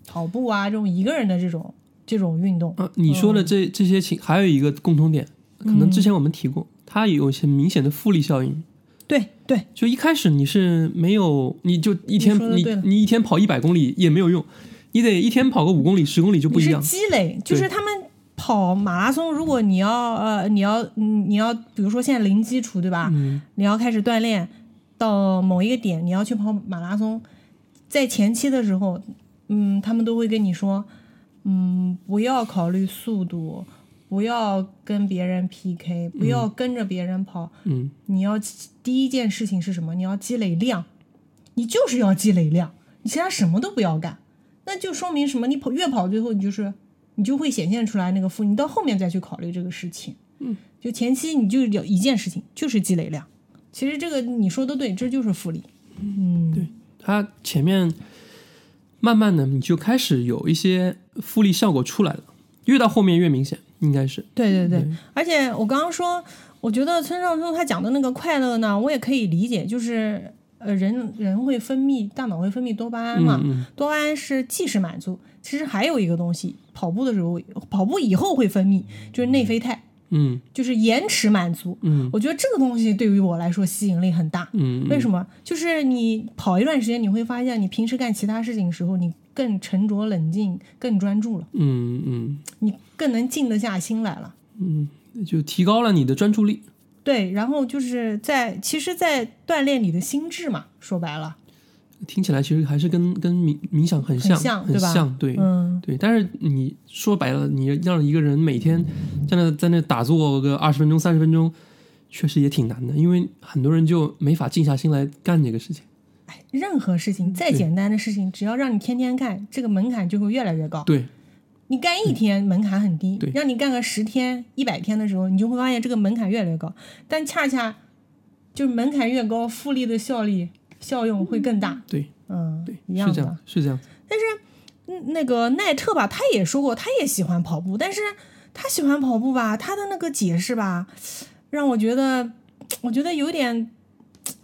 跑步啊，这种一个人的这种这种运动。啊，你说的这这些情还有一个共同点，可能之前我们提过，它有一些明显的复利效应。对对，就一开始你是没有，你就一天你你一天跑一百公里也没有用，你得一天跑个五公里、十公里就不一样。积累，就是他们。跑马拉松，如果你要呃，你要你要，比如说现在零基础，对吧？嗯。你要开始锻炼，到某一个点，你要去跑马拉松，在前期的时候，嗯，他们都会跟你说，嗯，不要考虑速度，不要跟别人 PK，不要跟着别人跑。嗯。你要第一件事情是什么？你要积累量，你就是要积累量，你其他什么都不要干，那就说明什么？你跑越跑，最后你就是。你就会显现出来那个负，你到后面再去考虑这个事情。嗯，就前期你就有一件事情，就是积累量。其实这个你说的对，这就是复利。嗯，对，它前面慢慢的你就开始有一些复利效果出来了，越到后面越明显，应该是。对对对，而且我刚刚说，我觉得村上春他讲的那个快乐呢，我也可以理解，就是呃，人人会分泌，大脑会分泌多巴胺嘛，多巴胺是即时满足。其实还有一个东西，跑步的时候，跑步以后会分泌，就是内啡肽，嗯，就是延迟满足，嗯，我觉得这个东西对于我来说吸引力很大，嗯，为什么？就是你跑一段时间，你会发现你平时干其他事情的时候，你更沉着冷静，更专注了，嗯嗯，你更能静得下心来了，嗯，就提高了你的专注力，对，然后就是在，其实，在锻炼你的心智嘛，说白了。听起来其实还是跟跟冥冥想很像，很像，对，嗯，对。但是你说白了，你让一个人每天在那在那打坐个二十分钟、三十分钟，确实也挺难的，因为很多人就没法静下心来干这个事情。哎，任何事情再简单的事情，只要让你天天干，这个门槛就会越来越高。对，你干一天门槛很低，对，让你干个十天、一百天的时候，你就会发现这个门槛越来越高。但恰恰就是门槛越高，复利的效力。效用会更大，对，嗯，对，一样的，是这样。但是，那个奈特吧，他也说过，他也喜欢跑步，但是他喜欢跑步吧，他的那个解释吧，让我觉得，我觉得有点，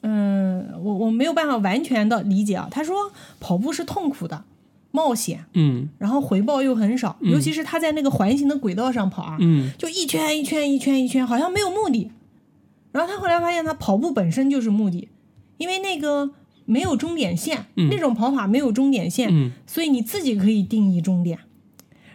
嗯，我我没有办法完全的理解啊。他说跑步是痛苦的，冒险，嗯，然后回报又很少，尤其是他在那个环形的轨道上跑啊，嗯，就一圈一圈一圈一圈，好像没有目的。然后他后来发现，他跑步本身就是目的。因为那个没有终点线，那种跑法没有终点线，所以你自己可以定义终点，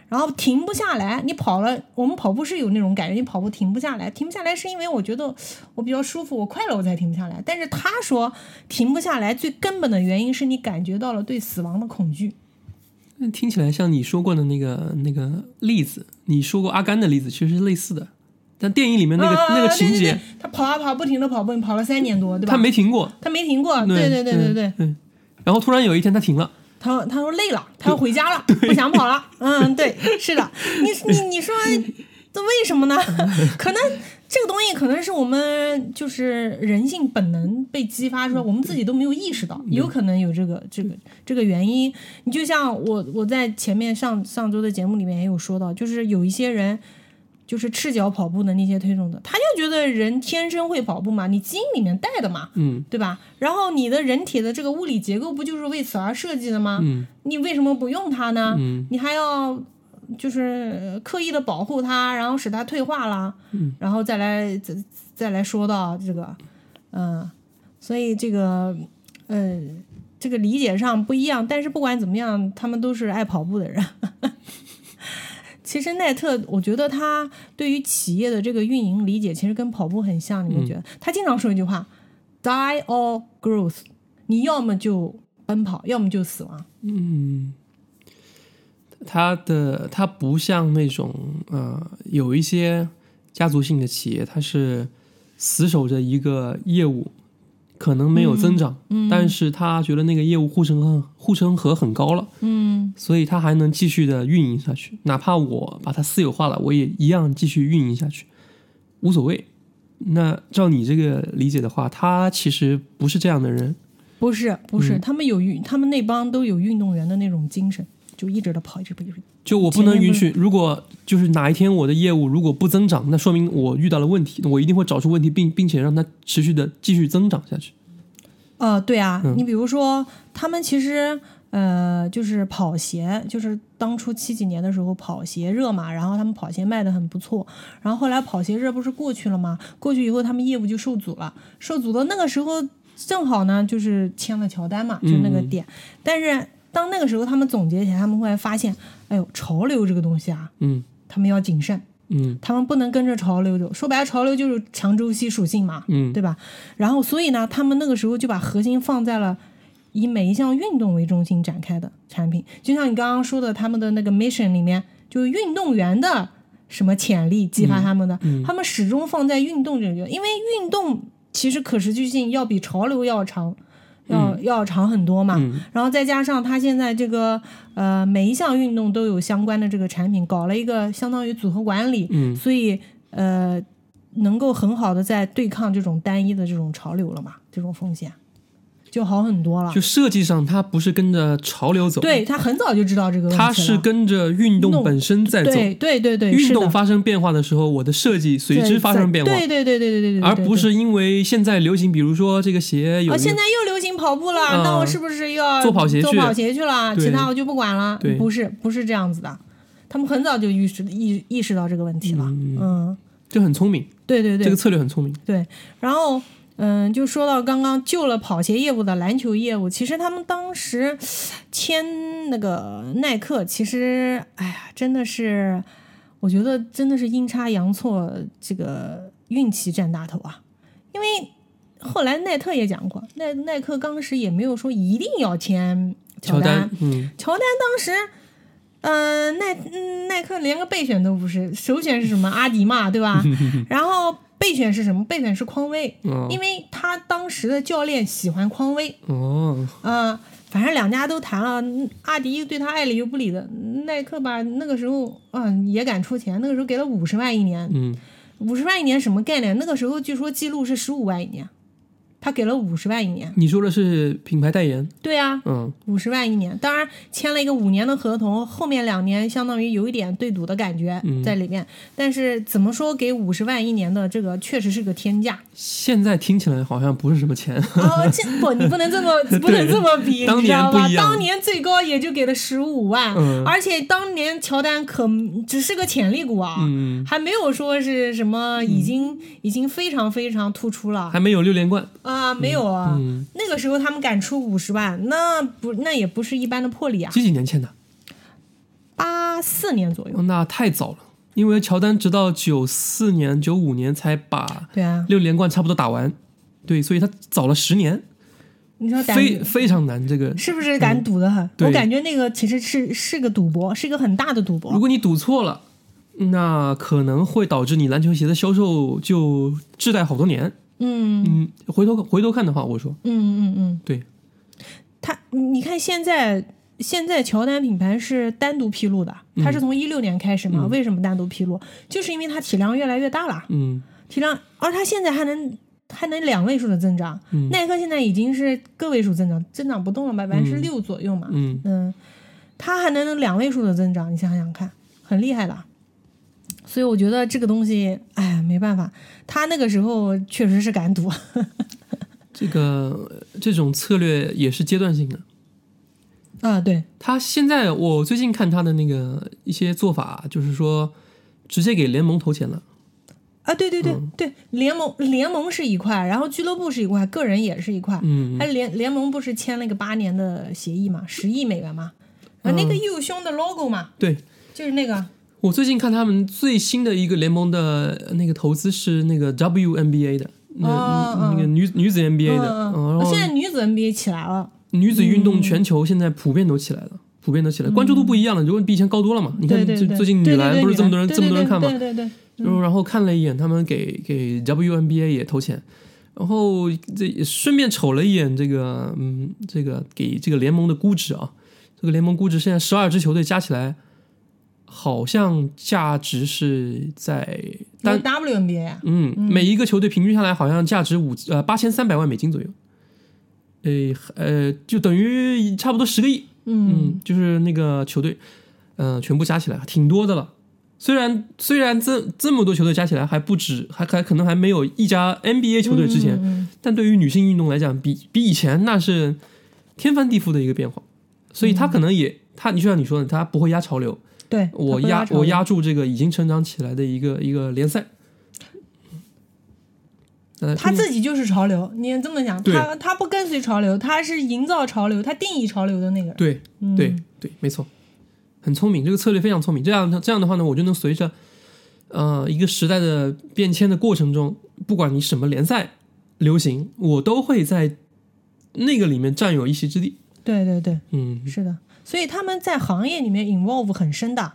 然后停不下来。你跑了，我们跑步是有那种感觉，你跑步停不下来，停不下来是因为我觉得我比较舒服，我快乐我才停不下来。但是他说停不下来最根本的原因是你感觉到了对死亡的恐惧。那听起来像你说过的那个那个例子，你说过阿甘的例子，其实是类似的。但电影里面那个那个情节，他跑啊跑，不停的跑步，跑了三年多，对吧？他没停过，他没停过，对对对对对。嗯。然后突然有一天他停了，他他说累了，他要回家了，不想跑了。嗯，对，是的。你你你说这为什么呢？可能这个东西可能是我们就是人性本能被激发出来，我们自己都没有意识到，有可能有这个这个这个原因。你就像我我在前面上上周的节目里面也有说到，就是有一些人。就是赤脚跑步的那些推崇的，他就觉得人天生会跑步嘛，你基因里面带的嘛，嗯，对吧？然后你的人体的这个物理结构不就是为此而设计的吗？嗯，你为什么不用它呢？嗯，你还要就是刻意的保护它，然后使它退化了，嗯，然后再来再再来说到这个，嗯，所以这个呃这个理解上不一样，但是不管怎么样，他们都是爱跑步的人。其实奈特，我觉得他对于企业的这个运营理解，其实跟跑步很像。你们觉得？他经常说一句话：“Die or growth。”你要么就奔跑，要么就死亡。嗯，他的他不像那种呃，有一些家族性的企业，他是死守着一个业务，可能没有增长，嗯但是他觉得那个业务护城河护城河很高了，嗯。所以他还能继续的运营下去，哪怕我把它私有化了，我也一样继续运营下去，无所谓。那照你这个理解的话，他其实不是这样的人，不是不是，嗯。他们有运，他们那帮都有运动员的那种精神，就一直的跑，一直跑，一直跑。就我不能允许，如果就是哪一天我的业务如果不增长，那说明我遇到了问题，我一定会找出问题，并并且让它持续的继续增长下去。呃，对啊，嗯你比如说，他们其实呃，就是跑鞋，就是当初七几年的时候跑鞋热嘛，然后他们跑鞋卖的很不错，然后后来跑鞋热不是过去了吗？过去以后，他们业务就受阻了，受阻的那个时候正好呢，就是签了乔丹嘛，就那个嗯点，但是当那个时候他们总结起来，他们会发现，哎呦，潮流这个东西啊，嗯他们要谨慎。嗯他们不能跟着潮流走，说白了，潮流就是强周期属性嘛，嗯对吧？然后所以呢，他们那个时候就把核心放在了以每一项运动为中心展开的产品，就像你刚刚说的，他们的那个 mission 里面，就是运动员的什么潜力激发他们的，嗯他们始终放在运动这个，因为运动其实可持续性要比潮流要长。要要长很多嘛，然后再加上它现在这个呃每一项运动都有相关的这个产品，搞了一个相当于组合管理，所以呃能够很好的在对抗这种单一的这种潮流了嘛，这种风险就好很多了。就设计上它不是跟着潮流走，对它很早就知道这个它是跟着运动本身在走，对对对对，运动发生变化的时候，我的设计随之发生变化，对对对对对对对，而不是因为现在流行，比如说这个鞋有现在又。跑步了，嗯那我是不是又要做跑鞋去做跑鞋去了？其他我就不管了。不是不是这样子的，他们很早就意识意意识到这个问题了。嗯嗯，就很聪明，对对对，这个策略很聪明。对，然后嗯，就说到刚刚救了跑鞋业务的篮球业务，其实他们当时签那个耐克，其实哎呀，真的是，我觉得真的是阴差阳错，这个运气占大头啊。因为后来耐特也讲过，耐耐克当时也没有说一定要签乔丹，乔丹当时，嗯、耐嗯耐克连个备选都不是，首选是什么阿迪嘛，对吧？然后备选是什么？备选是匡威，哦因为他当时的教练喜欢匡威，哦，啊、反正两家都谈了，嗯阿迪对他爱理又不理的，耐克吧那个时候嗯也敢出钱，那个时候给了五十万一年，嗯，五十万一年什么概念？那个时候据说记录是十五万一年，他给了五十万一年，你说的是品牌代言，对啊，嗯。五十万一年，当然签了一个五年的合同，后面两年相当于有一点对赌的感觉嗯。在里面。但是怎么说给五十万一年的这个确实是个天价。现在听起来好像不是什么钱，啊！这不你不能这么 不能这么比，当你知道吧？当年最高也就给了十五万，嗯。而且当年乔丹可只是个潜力股啊，嗯，还没有说是什么已经、已经非常非常突出了。还没有六连冠，啊，没有啊。嗯，那个时候他们敢出五十万，那不那也不是一般的魄力啊。几几年签的？八四年左右。哦，那太早了，因为乔丹直到九四年、九五年才把对啊，六连冠差不多打完，对，所以他早了十年，你说敢非非常难。这个，是不是敢赌的很？对我感觉那个其实是是个赌博，是一个很大的赌博。如果你赌错了，那可能会导致你篮球鞋的销售就滞带好多年。嗯。嗯，回头回头看的话，我说。嗯嗯嗯，对，他你看现在现在乔丹品牌是单独披露的，它是从一六年开始嘛？为什么单独披露？就是因为它体量越来越大了，嗯。体量，而它现在还能。还能两位数的增长，嗯。耐克现在已经是个位数增长，增长不动了，百分之六左右嘛。嗯，嗯，它还能两位数的增长，你想想看，很厉害的。所以我觉得这个东西，哎，没办法，他那个时候确实是敢赌。这个这种策略也是阶段性的。啊，对，他现在我最近看他的那个一些做法，就是说直接给联盟投钱了。啊，对对对、嗯对，联盟联盟是一块，然后俱乐部是一块，个人也是一块。嗯还联联盟不是签了一个八年的协议嘛，十亿美元嘛，啊，那个右胸的 logo 嘛，对就是那个，我最近看他们最新的一个联盟的那个投资是那个 WNBA 的，那、哦那个女女子 NBA 的，嗯嗯然后现在女子 NBA 起来了，女子运动全球现在普遍都起来了，普遍都起来，关注度不一样了，如果比以前高多了嘛。你看最最近女篮不是这么多人这么多人看嘛？对对对，然后然后看了一眼，他们给给 WNBA 也投钱，然后这顺便瞅了一眼这个嗯这个给这个联盟的估值啊，这个联盟估值现在十二支球队加起来，好像价值是在单 WNBA 啊，嗯每一个球队平均下来好像价值五呃八千三百万美金左右，诶呃就等于差不多十个亿，嗯，就是那个球队，嗯、全部加起来挺多的了。虽然虽然这这么多球队加起来还不止，还还可能还没有一家 NBA 球队之前，嗯但对于女性运动来讲，比比以前那是天翻地覆的一个变化。所以他可能也他，你就像你说的，他不会压潮流，对，我压我压住这个已经成长起来的一个一个联赛。呃，他自己就是潮流，你也这么讲，他他不跟随潮流，他是营造潮流，他定义潮流的那个人。对嗯对对，没错，很聪明，这个策略非常聪明。这样这样的话呢，我就能随着呃一个时代的变迁的过程中，不管你什么联赛流行，我都会在那个里面占有一席之地。对对对，嗯，是的，所以他们在行业里面 involve 很深的，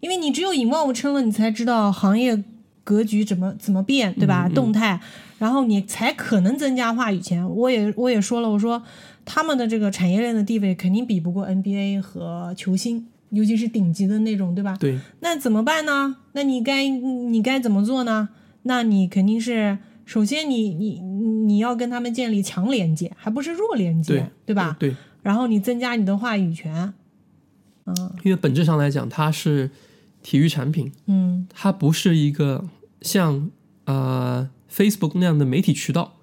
因为你只有 involve 深了，你才知道行业格局怎么怎么变，对吧？嗯嗯动态，然后你才可能增加话语权。我也我也说了，我说他们的这个产业链的地位肯定比不过 NBA 和球星，尤其是顶级的那种，对吧？对，那怎么办呢？那你该你该怎么做呢？那你肯定是首先你你你要跟他们建立强连接，还不是弱连接，对吧？对，然后你增加你的话语权，嗯。因为本质上来讲，它是体育产品，嗯。它不是一个像呃 Facebook 那样的媒体渠道，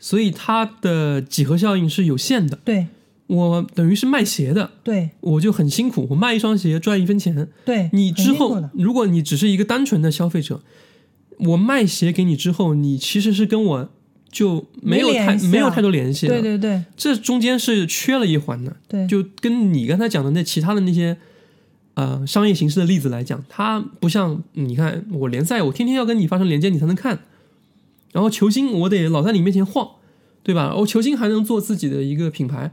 所以它的几何效应是有限的。对。我等于是卖鞋的，对。我就很辛苦，我卖一双鞋赚一分钱。对，你之后如果你只是一个单纯的消费者，我卖鞋给你之后，你其实是跟我就没有太没有太多联系了。对对对这中间是缺了一环的。对，就跟你刚才讲的那其他的那些呃商业形式的例子来讲，它不像你看我联赛，我天天要跟你发生连接，你才能看。然后球星我得老在你面前晃，对吧？我球星还能做自己的一个品牌，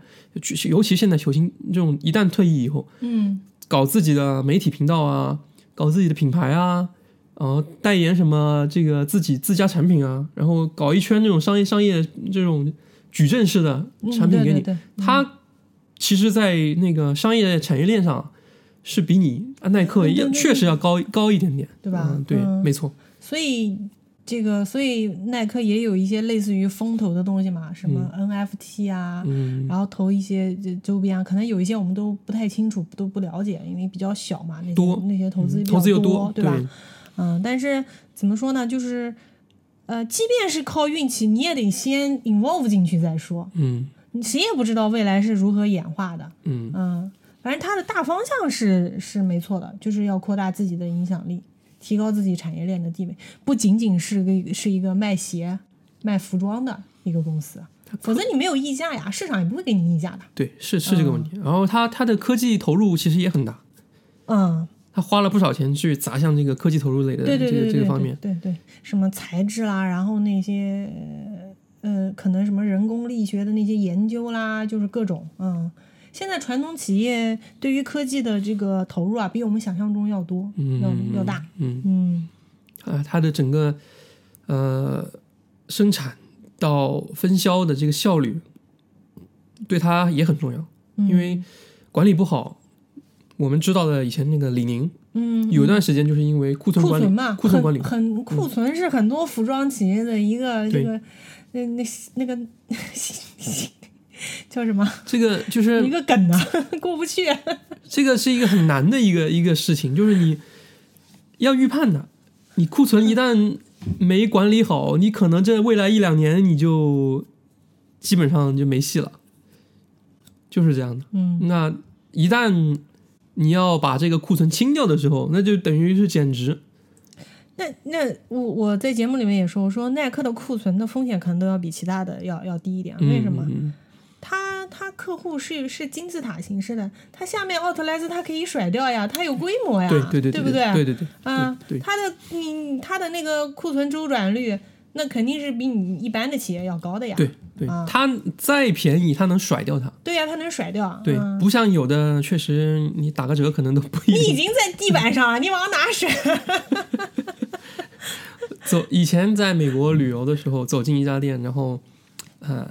尤其现在球星这种一旦退役以后，嗯搞自己的媒体频道啊，搞自己的品牌啊，呃，代言什么这个自己自家产品啊，然后搞一圈这种商业商业这种矩阵式的嗯产品给你，对对对。它其实，在那个商业产业链上是比你啊耐克也确实要高高一点点，对吧？嗯对，嗯。没错，所以这个所以耐克也有一些类似于风投的东西嘛，什么 NFT 啊，嗯，然后投一些周边啊，可能有一些我们都不太清楚，都不了解，因为比较小嘛，那些多。那些投资投资又多，对吧？嗯，但是怎么说呢？就是呃，即便是靠运气，你也得先 involve 进去再说。嗯你谁也不知道未来是如何演化的。嗯嗯，反正它的大方向是是没错的，就是要扩大自己的影响力，提高自己产业链的地位，不仅仅是个是一个卖鞋、卖服装的一个公司，否则你没有溢价呀，市场也不会给你溢价的。对，是是这个问题。然后它它的科技投入其实也很大，嗯，他花了不少钱去砸向这个科技投入类的这个对对对对对这个方面。对对，什么材质啦，然后那些呃，可能什么人工力学的那些研究啦，就是各种嗯。现在传统企业对于科技的这个投入啊，比我们想象中要多，嗯要要大。嗯嗯啊，它的整个呃生产到分销的这个效率，对它也很重要，嗯，因为管理不好，我们知道的以前那个李宁，嗯，有一段时间就是因为库存管理，库存嘛，库存管理，嗯很很库存是很多服装企业的一个对这个那那那个叫什么这个就是一个梗啊，过不去。这个是一个很难的一个一个事情，就是你要预判的，你库存一旦没管理好，你可能这未来一两年你就基本上就没戏了，就是这样的。嗯那一旦你要把这个库存清掉的时候，那就等于是减值。那那我我在节目里面也说，我说耐克的库存的风险可能都要比其他的要要低一点，为什么？嗯他他客户是是金字塔形式的，他下面奥特莱斯他可以甩掉呀，他有规模呀，对对对不对对对对啊，对，他的你他的那个库存周转率，那肯定是比你一般的企业要高的呀。对对，啊它再便宜，它能甩掉它。对呀，它能甩掉。对，嗯不像有的确实你打个折可能都不一定。你已经在地板上了，你往哪甩？走以前在美国旅游的时候，走进一家店，然后，呃，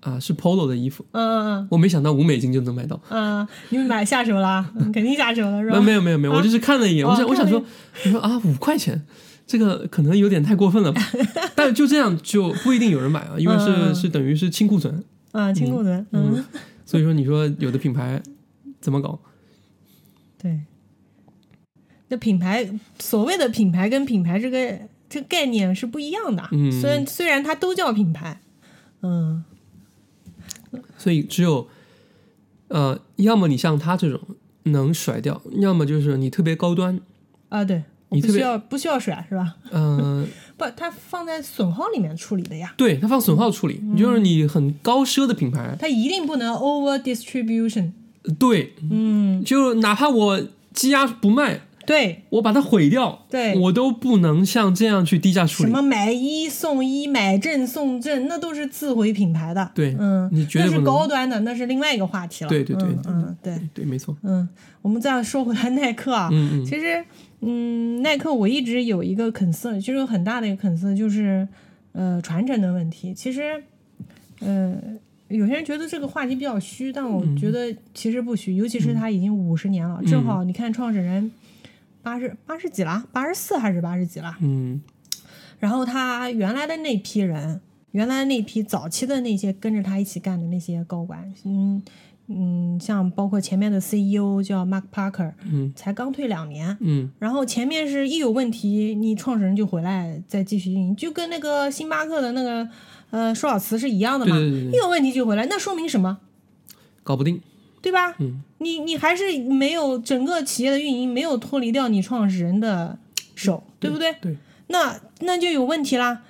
啊是 Polo 的衣服，嗯嗯我没想到五美金就能买到。嗯嗯，你们买下手了，嗯肯定下手了是吧？没没有没有没有，我就是看了一眼，哦我想我想说看了，我说啊五块钱，这个可能有点太过分了吧？但就这样就不一定有人买啊，因为是嗯是等于是清库存，啊，清库存，嗯，所以说你说有的品牌怎么搞？对。那品牌所谓的品牌跟品牌这个这个概念是不一样的。嗯虽然虽然它都叫品牌，嗯所以只有呃，要么你像他这种能甩掉，要么就是你特别高端，啊，对，不需要不需要甩是吧？嗯、不，它放在损耗里面处理的呀，对，它放损耗处理，嗯就是你很高奢的品牌，它一定不能 over distribution。对，嗯，就哪怕我积压不卖，对我把它毁掉，对，我都不能像这样去低价处理。什么买一送一、买赠送赠，那都是自毁品牌的。对嗯，那是你绝对不能高端的，那是另外一个话题了。对对对对嗯嗯对，对，没错。嗯，我们再说回来耐克啊，嗯嗯其实，嗯，耐克我一直有一个 concern，就是有很大的一个 concern，就是呃传承的问题。其实，呃，有些人觉得这个话题比较虚，但我嗯觉得其实不虚，尤其是他已经五十年了，正好你看创始人八十八十几了，八十四还是八十几了，嗯。然后他原来的那批人，原来那批早期的那些跟着他一起干的那些高管，嗯嗯，像包括前面的 CEO 叫 Mark Parker，嗯。才刚退两年，嗯。然后前面是一有问题，你创始人就回来再继续运营，就跟那个星巴克的那个呃舒尔茨是一样的嘛，对对对对。一有问题就回来，那说明什么？搞不定。对吧？嗯你你还是没有整个企业的运营没有脱离掉你创始人的手，对不对？对，那那就有问题啦。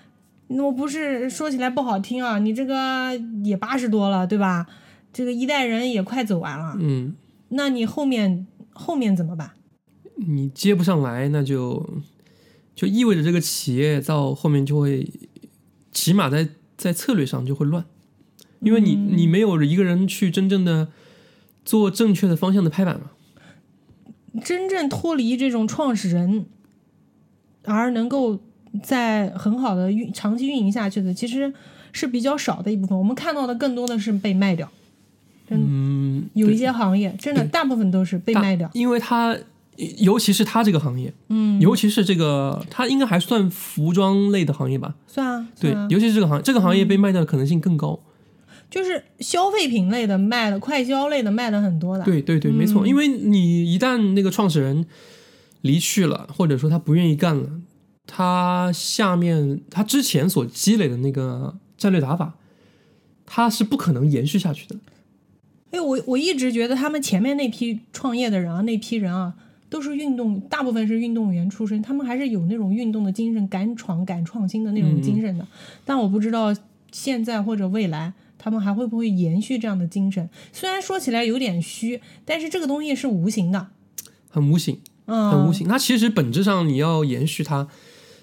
我不是说起来不好听啊，你这个也八十多了，对吧？这个一代人也快走完了，嗯，那你后面后面怎么办？你接不上来，那就就意味着这个企业到后面就会，起码在在策略上就会乱，因为你你没有一个人去真正的做正确的方向的拍板嘛。真正脱离这种创始人，而能够在很好的运长期运营下去的，其实是比较少的一部分。我们看到的更多的是被卖掉，嗯，有一些行业真的大部分都是被卖掉。因为它尤其是它这个行业，嗯，尤其是这个，它应该还算服装类的行业吧？算啊，对啊，尤其是这个行业，这个行业被卖掉的可能性更高。就是消费品类的卖的，快消类的卖的很多的。对对对，没错，因为你一旦那个创始人离去了，或者说他不愿意干了，他下面他之前所积累的那个战略打法，他是不可能延续下去的。哎，我我一直觉得他们前面那批创业的人啊，那批人啊，都是运动，大部分是运动员出身，他们还是有那种运动的精神，敢闯、敢创新的那种精神的。但我不知道现在或者未来，他们还会不会延续这样的精神？虽然说起来有点虚，但是这个东西是无形的，很无形，嗯，很无形。它其实本质上你要延续它，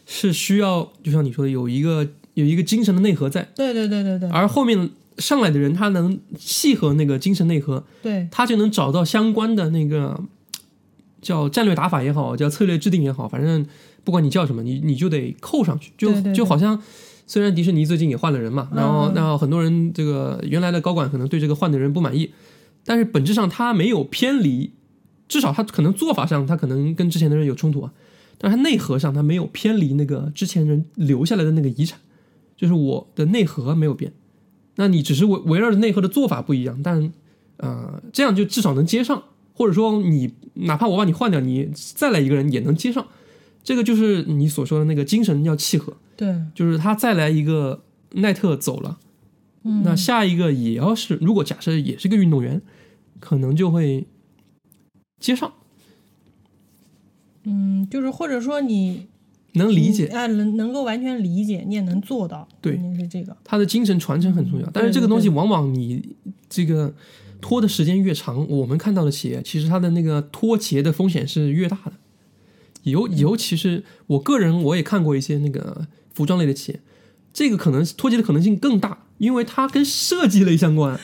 是需要就像你说的，有一个有一个精神的内核在，对对对对对。而后面上来的人他能契合那个精神内核，对，他就能找到相关的那个叫战略打法也好，叫策略制定也好，反正不管你叫什么，你你就得扣上去，就对对对。就好像虽然迪士尼最近也换了人嘛，然后嗯那很多人这个原来的高管可能对这个换的人不满意，但是本质上他没有偏离，至少他可能做法上他可能跟之前的人有冲突啊，但是他内核上他没有偏离那个之前人留下来的那个遗产，就是我的内核没有变，那你只是围围绕着内核的做法不一样，但呃这样就至少能接上，或者说你哪怕我把你换掉，你再来一个人也能接上，这个就是你所说的那个精神要契合，对，就是他再来一个奈特走了，那下一个也要是如果假设也是个运动员，可能就会接上，嗯，就是或者说你能理解。啊，能能够完全理解，你也能做到，对。肯定是这个。他的精神传承很重要，但是这个东西往往你这个拖的时间越长，我们看到的企业其实它的那个脱节的风险是越大的，尤尤其是我个人，我也看过一些那个服装类的企业，这个可能脱节的可能性更大，因为它跟设计类相关。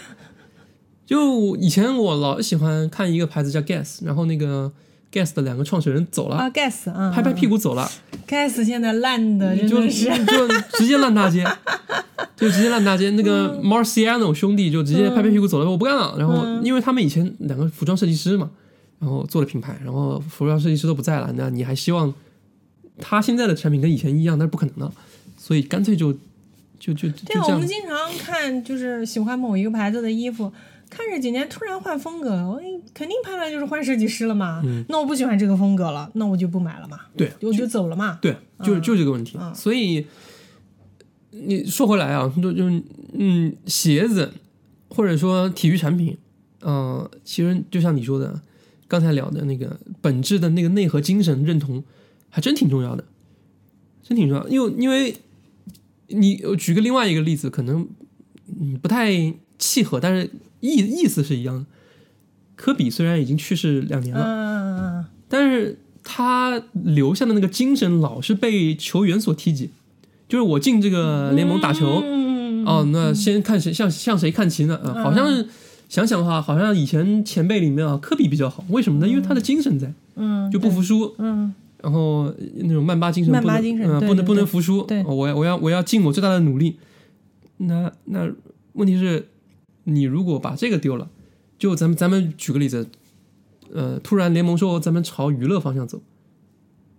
就以前我老喜欢看一个牌子叫 Guess，然后那个 Guess 的两个创始人走了啊，Guess 啊，拍拍屁股走了。Guess 现在烂的真就的是，就直接烂大街，就直接烂大街。那个 Marciano 兄弟就直接拍拍屁股走了，我不干了。然后因为他们以前两个服装设计师嘛，然后做了品牌，然后服装设计师都不在了，那你还希望他现在的产品跟以前一样？那是不可能的，所以干脆就就就就对啊，这样我们。经常看，就是喜欢某一个牌子的衣服，看着几年突然换风格，我肯定判断就是换设计师了嘛。那我不喜欢这个风格了，那我就不买了嘛，对，我就走了嘛。对，就就这个问题。所以你说回来啊，就就嗯，鞋子或者说体育产品，呃，其实就像你说的，刚才聊的那个本质的那个内核精神认同，还真挺重要的，真挺重要。因为因为你我举个另外一个例子，可能嗯不太契合，但是意意思是一样的。科比虽然已经去世两年了，嗯，但是他留下的那个精神老是被球员所提及。就是我进这个联盟打球，嗯，哦，那先看谁向向谁看齐呢？啊，好像是想想的话，好像以前前辈里面啊，科比比较好。为什么呢？因为他的精神在，嗯，就不服输，嗯，然后那种曼巴精神，曼巴不能呃，精神对不能不能服输。我要我要我要尽我最大的努力。那那问题是，你如果把这个丢了，就咱们咱们举个例子，呃，突然联盟说咱们朝娱乐方向走，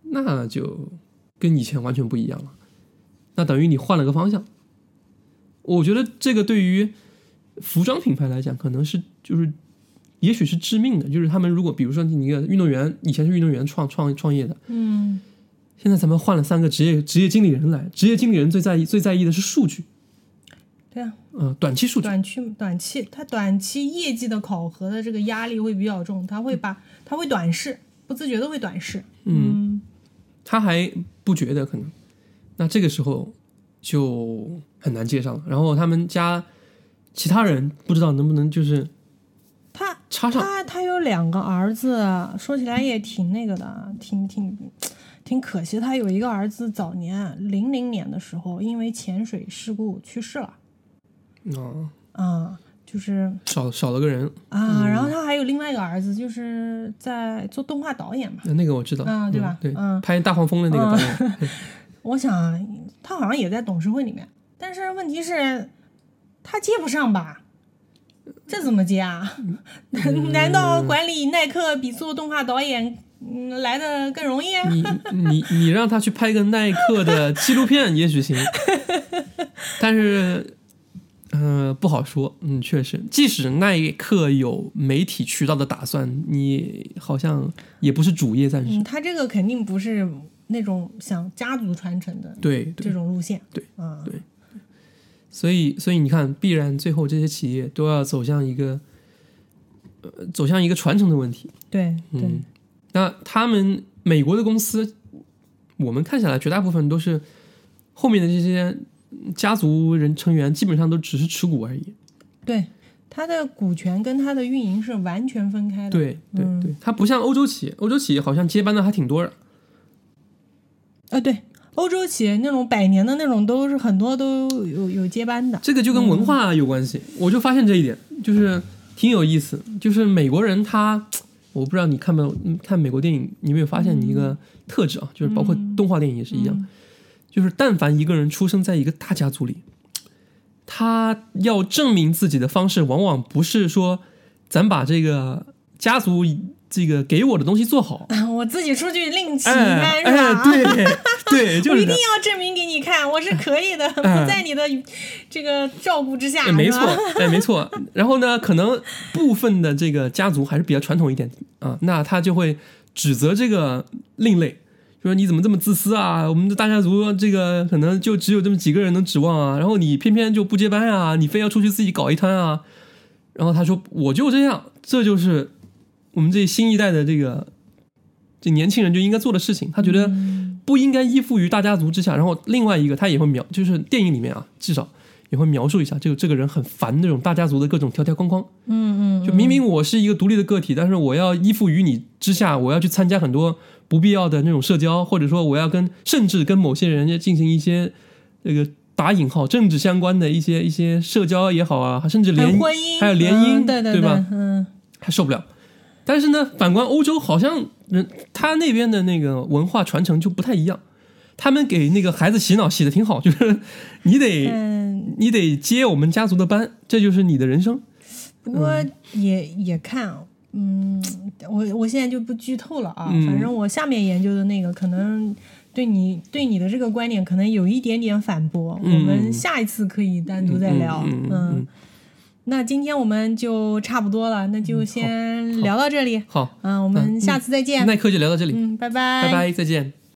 那就跟以前完全不一样了。那等于你换了个方向。我觉得这个对于服装品牌来讲，可能是就是，也许是致命的。就是他们如果比如说你一个运动员，以前是运动员创创创业的，嗯，现在咱们换了三个职业职业经理人来，职业经理人最在意最在意的是数据，对啊，呃，短期数据。短期短期他短期业绩的考核的这个压力会比较重，他会把他会短视，不自觉的会短视。嗯，他还不觉得可能，那这个时候就很难接上了。然后他们家其他人不知道能不能就是他插上，他他有两个儿子，说起来也挺那个的，挺挺挺可惜。他有一个儿子早年零零年的时候因为潜水事故去世了，哦，啊、就是少少了个人，啊，然后他还有另外一个儿子，就是在做动画导演嘛。那那个我知道，啊对吧？嗯对，嗯。拍大黄蜂的那个导演，我想他好像也在董事会里面，但是问题是，他接不上吧？这怎么接啊？难道管理耐克比做动画导演嗯来的更容易啊？你你你让他去拍个耐克的纪录片也许行，但是，呃，不好说。嗯，确实，即使耐克有媒体渠道的打算，你好像也不是主业，暂时。嗯，他这个肯定不是那种想家族传承的对对这，种路线。对啊，对所以所以你看，必然最后这些企业都要走向一个，呃，走向一个传承的问题。对对嗯，那他们美国的公司，我们看下来，绝大部分都是后面的这些家族人成员，基本上都只是持股而已。对，他的股权跟他的运营是完全分开的。对对嗯对，它不像欧洲企业，欧洲企业好像接班的还挺多的。啊，对，欧洲企业那种百年的那种，都是很多都有有接班的。这个就跟文化有关系，我就发现这一点，就是挺有意思。就是美国人他，我不知道你看没有嗯看美国电影，你有没有发现一个特质啊？就是包括动画电影也是一样，就是但凡一个人出生在一个大家族里，他要证明自己的方式，往往不是说咱把这个家族这个给我的东西做好，我自己出去另起哎摊是吧？哎，对对，就我一定要证明给你看，我是可以的，不哎在你的这个照顾之下。哎，没错是吧，哎，没错。然后呢，可能部分的这个家族还是比较传统一点啊，那他就会指责这个另类，说你怎么这么自私啊？我们的大家族这个可能就只有这么几个人能指望啊，然后你偏偏就不接班啊，你非要出去自己搞一摊啊。然后他说我就这样，这就是我们这新一代的这个这年轻人就应该做的事情。他觉得不应该依附于大家族之下。然后另外一个他也会描，就是电影里面啊，至少也会描述一下这个这个人很烦那种大家族的各种条条框框。嗯嗯，就明明我是一个独立的个体，但是我要依附于你之下，我要去参加很多不必要的那种社交，或者说我要跟甚至跟某些人进行一些这个打引号政治相关的一些一些社交也好啊，甚至联婚姻还有联姻，对对吧？嗯，还受不了。但是呢，反观欧洲，好像人他那边的那个文化传承就不太一样。他们给那个孩子洗脑洗的挺好，就是你得你得接我们家族的班，这就是你的人生。不过也也看，嗯，我我现在就不剧透了啊。反正我下面研究的那个可能对你对你的这个观点可能有一点点反驳，我们下一次可以单独再聊。嗯，那今天我们就差不多了，那就先聊到这里。好，嗯，我们下次再见。耐克就聊到这里。嗯，拜拜，拜拜，再见。